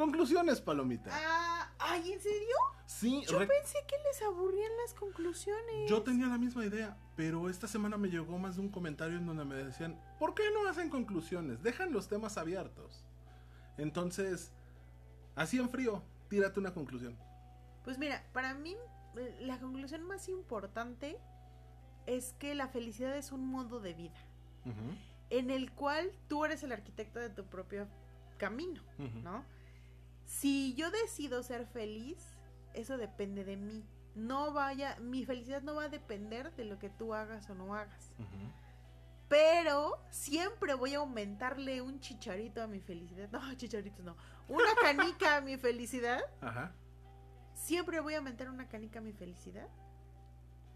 Conclusiones, Palomita. Ah, ¿Ay, en serio? Sí, Yo pensé que les aburrían las conclusiones. yo tenía la misma idea, pero esta semana me llegó más de un comentario en donde me decían, ¿por qué no hacen conclusiones? Dejan los temas abiertos. Entonces, así en frío, tírate una conclusión. Pues mira, para mí eh, la conclusión más importante es que la felicidad es un modo de vida en el cual tú eres el arquitecto de tu propio camino. ¿no? Si yo decido ser feliz, eso depende de mí. No vaya, mi felicidad no va a depender de lo que tú hagas o no hagas. Pero siempre voy a aumentarle un chicharito a mi felicidad. No, chicharitos no. Una canica a mi felicidad. Ajá. Siempre voy a aumentar una canica a mi felicidad.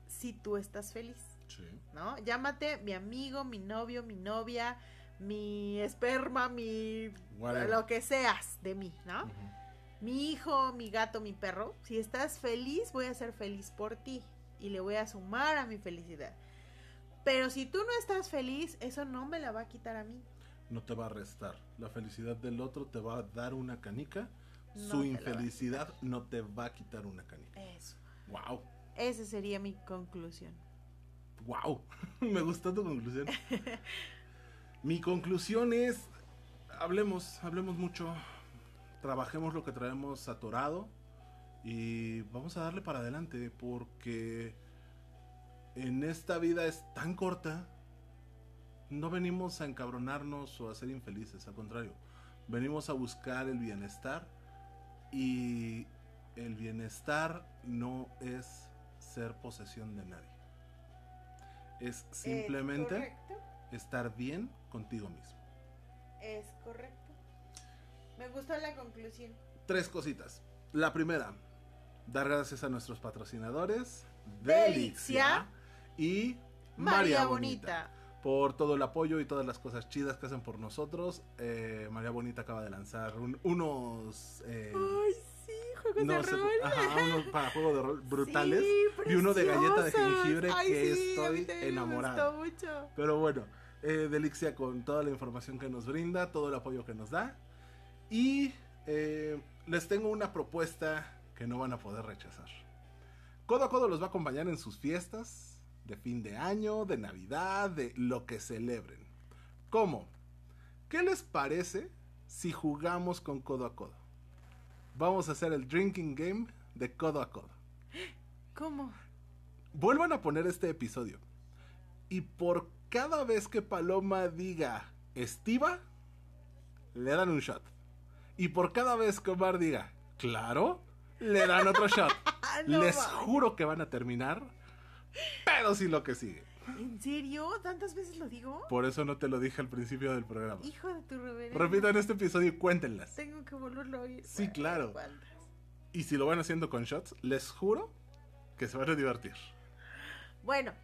Si tú estás feliz, Sí. ¿no? Llámate mi amigo, mi novio, mi novia, mi esperma, mi... Whatever. lo que seas de mí, ¿no? Mi hijo, mi gato, mi perro. Si estás feliz, voy a ser feliz por ti. Y le voy a sumar a mi felicidad. Pero si tú no estás feliz, eso no me la va a quitar a mí. No te va a restar. La felicidad del otro te va a dar una canica. No Su infelicidad no te va a quitar una canica. Eso. Wow. Esa sería mi conclusión. Wow. Me gustó tu conclusión. Mi conclusión es, hablemos, hablemos mucho, trabajemos lo que traemos atorado y vamos a darle para adelante porque en esta vida es tan corta, no venimos a encabronarnos o a ser infelices, al contrario, venimos a buscar el bienestar y el bienestar no es ser posesión de nadie. Es simplemente Es correcto. estar bien contigo mismo. Es correcto. Me gustó la conclusión. Tres cositas. La primera, dar gracias a nuestros patrocinadores, Delicia y María, Bonita. por todo el apoyo y todas las cosas chidas que hacen por nosotros. Eh, María Bonita acaba de lanzar un- unos, eh, Ay, sí, juegos no de sé, rol. ajá, unos para juego de rol brutales. Sí, y uno de galleta de jengibre Ay, que sí, estoy enamorado. gustó mucho. Pero bueno, eh, Delixia con toda la información que nos brinda, todo el apoyo que nos da. Y eh, les tengo una propuesta que no van a poder rechazar. Codo a Codo los va a acompañar en sus fiestas de fin de año, de Navidad, de lo que celebren. ¿Cómo? ¿Qué les parece si jugamos con Codo a Codo? Vamos a hacer el drinking game de Codo a Codo. ¿Cómo? Vuelvan a poner este episodio. Y por cada vez que Paloma diga estiva, le dan un shot. Y por cada vez que Omar diga claro, le dan otro shot. Ah, no Les juro que van a terminar, pero sí lo que sigue. ¿En serio? ¿Tantas veces lo digo? Por eso no te lo dije al principio del programa. Hijo de tu reverendo. Repitan este episodio y cuéntenlas. Tengo que volverlo a oír. Sí, claro. ¿cuántas? Y si lo van haciendo con shots, les juro que se van a divertir. Bueno,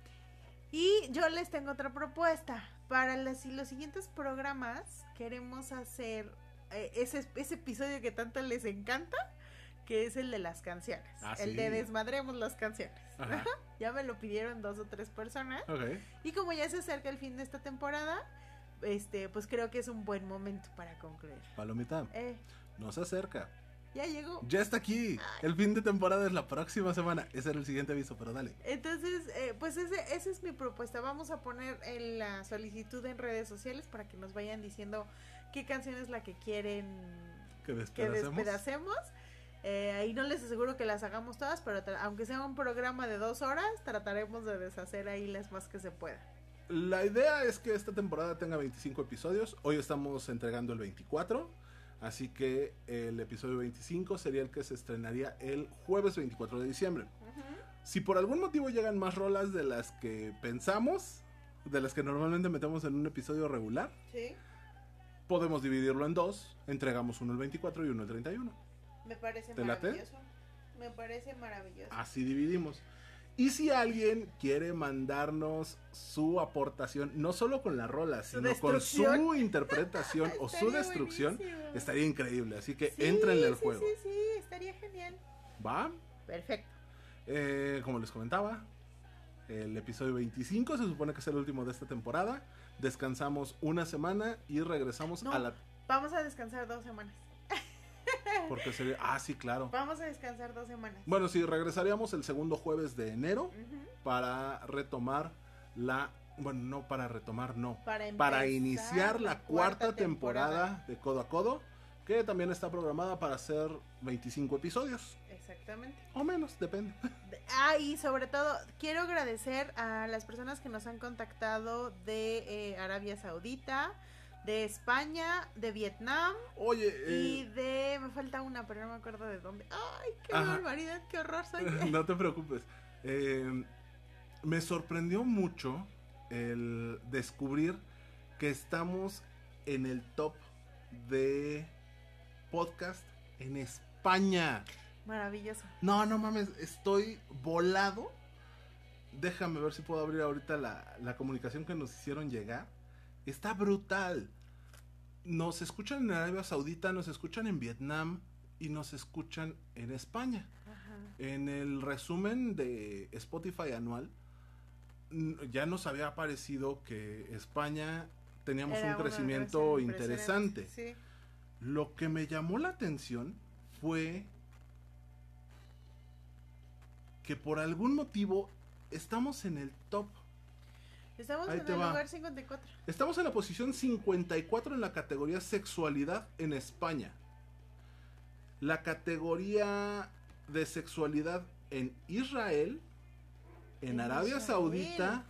y yo les tengo otra propuesta. Para las- los siguientes programas queremos hacer eh, ese, ese episodio que tanto les encanta, que es el de las canciones. Ah, el sí. de desmadremos las canciones. Ajá. Ya me lo pidieron dos o tres personas. Y como ya se acerca el fin de esta temporada, este, pues creo que es un buen momento para concluir. Palomita, Eh, no se acerca. Ya llegó. Ya está aquí. El fin de temporada es la próxima semana. Ese era el siguiente aviso, pero dale. Entonces, eh, pues ese, esa es mi propuesta. Vamos a poner en la solicitud en redes sociales para que nos vayan diciendo qué canción es la que quieren Que que despedacemos. despedacemos. Eh, ahí no les aseguro que las hagamos todas, pero aunque sea un programa de dos horas, trataremos de deshacer ahí las más que se pueda. La idea es que esta temporada tenga 25 episodios. Hoy estamos entregando el 24. Así que el episodio 25 sería el que se estrenaría el jueves 24 de diciembre. Si por algún motivo llegan más rolas de las que pensamos, de las que normalmente metemos en un episodio regular, Sí, podemos dividirlo en dos. Entregamos uno el 24 y uno el 31. me parece ¿Te late? maravilloso. Me parece maravilloso. Así dividimos. Y si alguien quiere mandarnos su aportación, no solo con la rola, sino con su interpretación o su destrucción, buenísimo. estaría increíble. Así que Sí, entrenle al sí, juego. Sí, sí, estaría genial. ¿Va? Perfecto. Eh, como les comentaba, el episodio 25 se supone que es el último de esta temporada. Descansamos una semana y regresamos No. a la... Vamos a descansar dos semanas. Porque sería... Ah, sí, claro. Vamos a descansar dos semanas. Bueno, sí, regresaríamos el segundo jueves de enero para retomar la... Bueno, no para retomar, no. Para, Para iniciar la cuarta temporada de Codo a Codo, que también está programada para hacer 25 episodios. Exactamente. O menos, depende. De- Ah, y sobre todo, quiero agradecer a las personas que nos han contactado de eh, Arabia Saudita, de España, de Vietnam Oye, y eh, de... Me falta una, pero no me acuerdo de dónde. ¡Ay, qué Ajá. barbaridad, qué horror soy! no te preocupes. Eh, me sorprendió mucho el descubrir que estamos en el top de podcast en España. Maravilloso. No, no mames, estoy volado. Déjame ver si puedo abrir ahorita la, la comunicación que nos hicieron llegar. Está brutal. Nos escuchan en Arabia Saudita, nos escuchan en Vietnam y nos escuchan en España. Ajá. En el resumen de Spotify anual, ya nos había aparecido que España teníamos Era un crecimiento interesante. Lo que me llamó la atención fue que por algún motivo estamos en el top. Estamos Ahí en el va. lugar 54. Estamos en la posición 54 en la categoría sexualidad en España. La categoría de sexualidad en Israel, en, En Arabia Israel. Saudita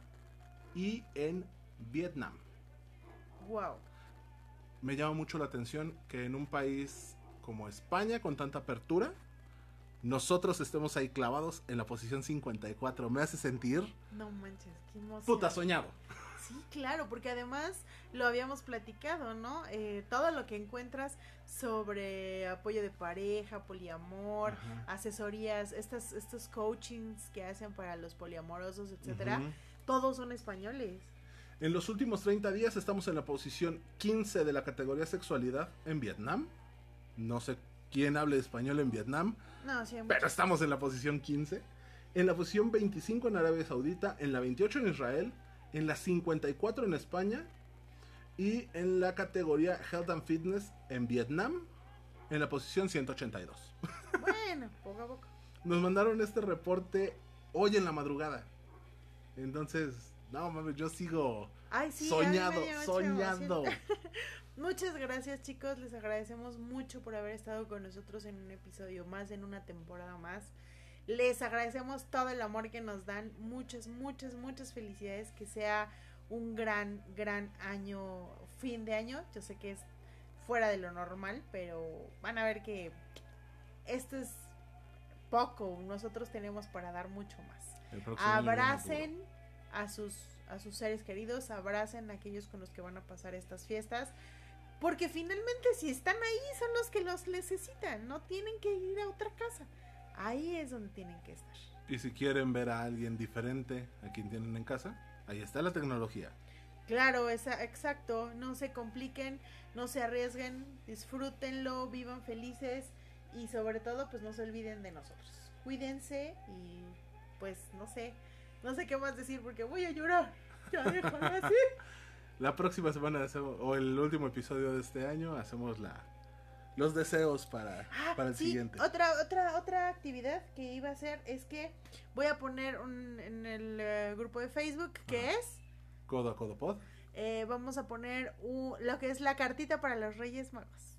y en Vietnam. Wow. Me llama mucho la atención que en un país como España, con tanta apertura, nosotros estemos ahí clavados en la posición 54. Me hace sentir No manches, qué emoción. puta soñado. Sí, claro, porque además lo habíamos platicado, ¿no? Eh, todo lo que encuentras sobre apoyo de pareja, poliamor, Ajá. asesorías, estas, estos coachings que hacen para los poliamorosos, etcétera, todos son españoles. En los últimos 30 días estamos en la posición 15 de la categoría sexualidad en Vietnam. No sé quién hable español en Vietnam, No, sí, pero estamos en la posición 15. En la posición 25 en Arabia Saudita, en la 28 en Israel, en la 54 en España y en la categoría Health and Fitness en Vietnam, en la posición 182. Bueno, poco a poco. Nos mandaron este reporte hoy en la madrugada. Entonces, no mames, yo sigo Ay, sí, soñado, soñando. Muchas gracias chicos, les agradecemos mucho por haber estado con nosotros en un episodio más, en una temporada más. Les agradecemos todo el amor que nos dan, muchas, muchas, muchas felicidades, que sea un gran, gran año, fin de año. Yo sé que es fuera de lo normal, pero van a ver que esto es poco, nosotros tenemos para dar mucho más. Abracen a sus a sus seres queridos, abracen a aquellos con los que van a pasar estas fiestas, porque finalmente si están ahí son los que los necesitan, no tienen que ir a otra casa. Ahí es donde tienen que estar. Y si quieren ver a alguien diferente a quien tienen en casa, ahí está la tecnología. Claro, esa, exacto, no se compliquen, no se arriesguen, disfrútenlo, vivan felices y sobre todo pues no se olviden de nosotros. Cuídense y pues no sé, no sé qué más decir porque voy a llorar. Ya déjalo así. La próxima semana hacemos, o el último episodio de este año hacemos la los deseos para, Ah, para el sí, siguiente. Otra, otra, otra actividad que iba a hacer es que voy a poner un, en el eh, grupo de Facebook que es, Codo a codo pod. eh, vamos a poner un- lo que es la cartita para los Reyes Magos.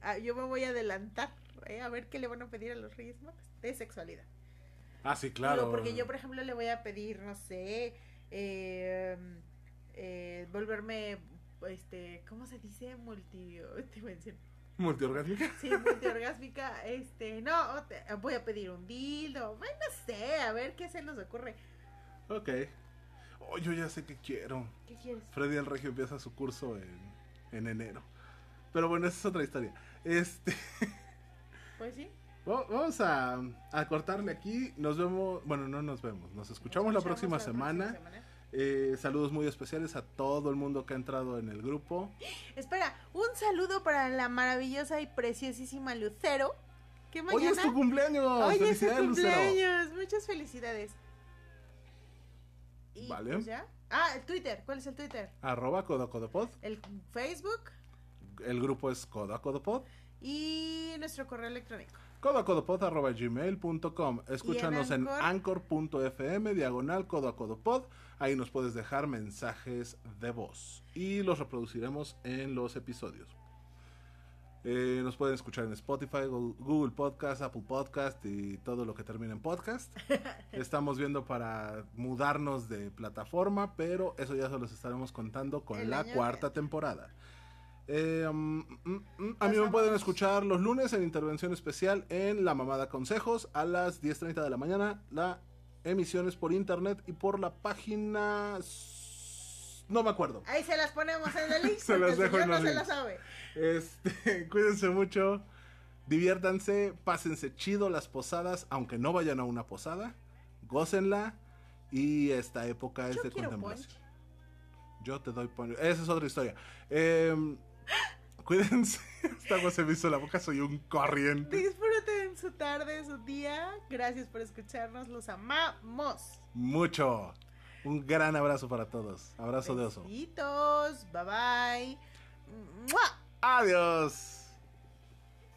Ah, yo me voy a adelantar eh, a ver qué le van a pedir a los Reyes Magos de sexualidad. Ah, sí, claro. Digo, porque yo, por ejemplo, le voy a pedir, no sé, eh, eh, volverme, este, ¿cómo se dice? Multidimensional. Multiorgásmica. Sí, multiorgásmica, este, no, te- voy a pedir un dildo, bueno, no sé, a ver qué se nos ocurre. Ok. Oh, yo ya sé que quiero. ¿Qué quieres? Freddy el Regio empieza su curso en, en enero. Pero bueno, esa es otra historia. Este, Pues sí. va- vamos a, a cortarle aquí. Nos vemos, bueno, no nos vemos. Nos escuchamos, la, próxima, semana. Eh, saludos muy especiales a todo el mundo que ha entrado en el grupo. Espera, un saludo para la maravillosa y preciosísima Lucero, que Hoy mañana... es tu cumpleaños. Hoy es Lucero. cumpleaños, muchas felicidades. Y Vale. pues ya. Ah, el Twitter, ¿cuál es el Twitter? Arroba Codacodopod. El Facebook El grupo es Codacodopod. y nuestro correo electrónico. codacodopod.gmail.com Escúchanos en Anchor? anchor.fm diagonal codacodopod. Ahí nos puedes dejar mensajes de voz y los reproduciremos en los episodios. Eh, nos pueden escuchar en Spotify, Google Podcast, Apple Podcast y todo lo que termine en podcast. Estamos viendo para mudarnos de plataforma, pero eso ya se los estaremos contando con El la cuarta que- temporada. Eh, mm, mm, mm, a mí me pueden escuchar los lunes en intervención especial en La Mamada Consejos a las 10.30 de la mañana. La emisión es por internet y por la página... No me acuerdo. Ahí se las ponemos en el link. Se las dejo no, en no los se links. la sabe. Este, cuídense mucho, diviértanse, pásense chido las posadas, aunque no vayan a una posada, gócenla y esta época es Yo de contemplación. Yo te doy ponche. Esa es otra historia. Em, cuídense. Esta agua se me hizo la boca, soy un corriente. Disfruten su tarde, su día. Gracias por escucharnos. Los amamos. Mucho. Un gran abrazo para todos. Abrazo de oso. Bye bye. ¡Mua! Adiós.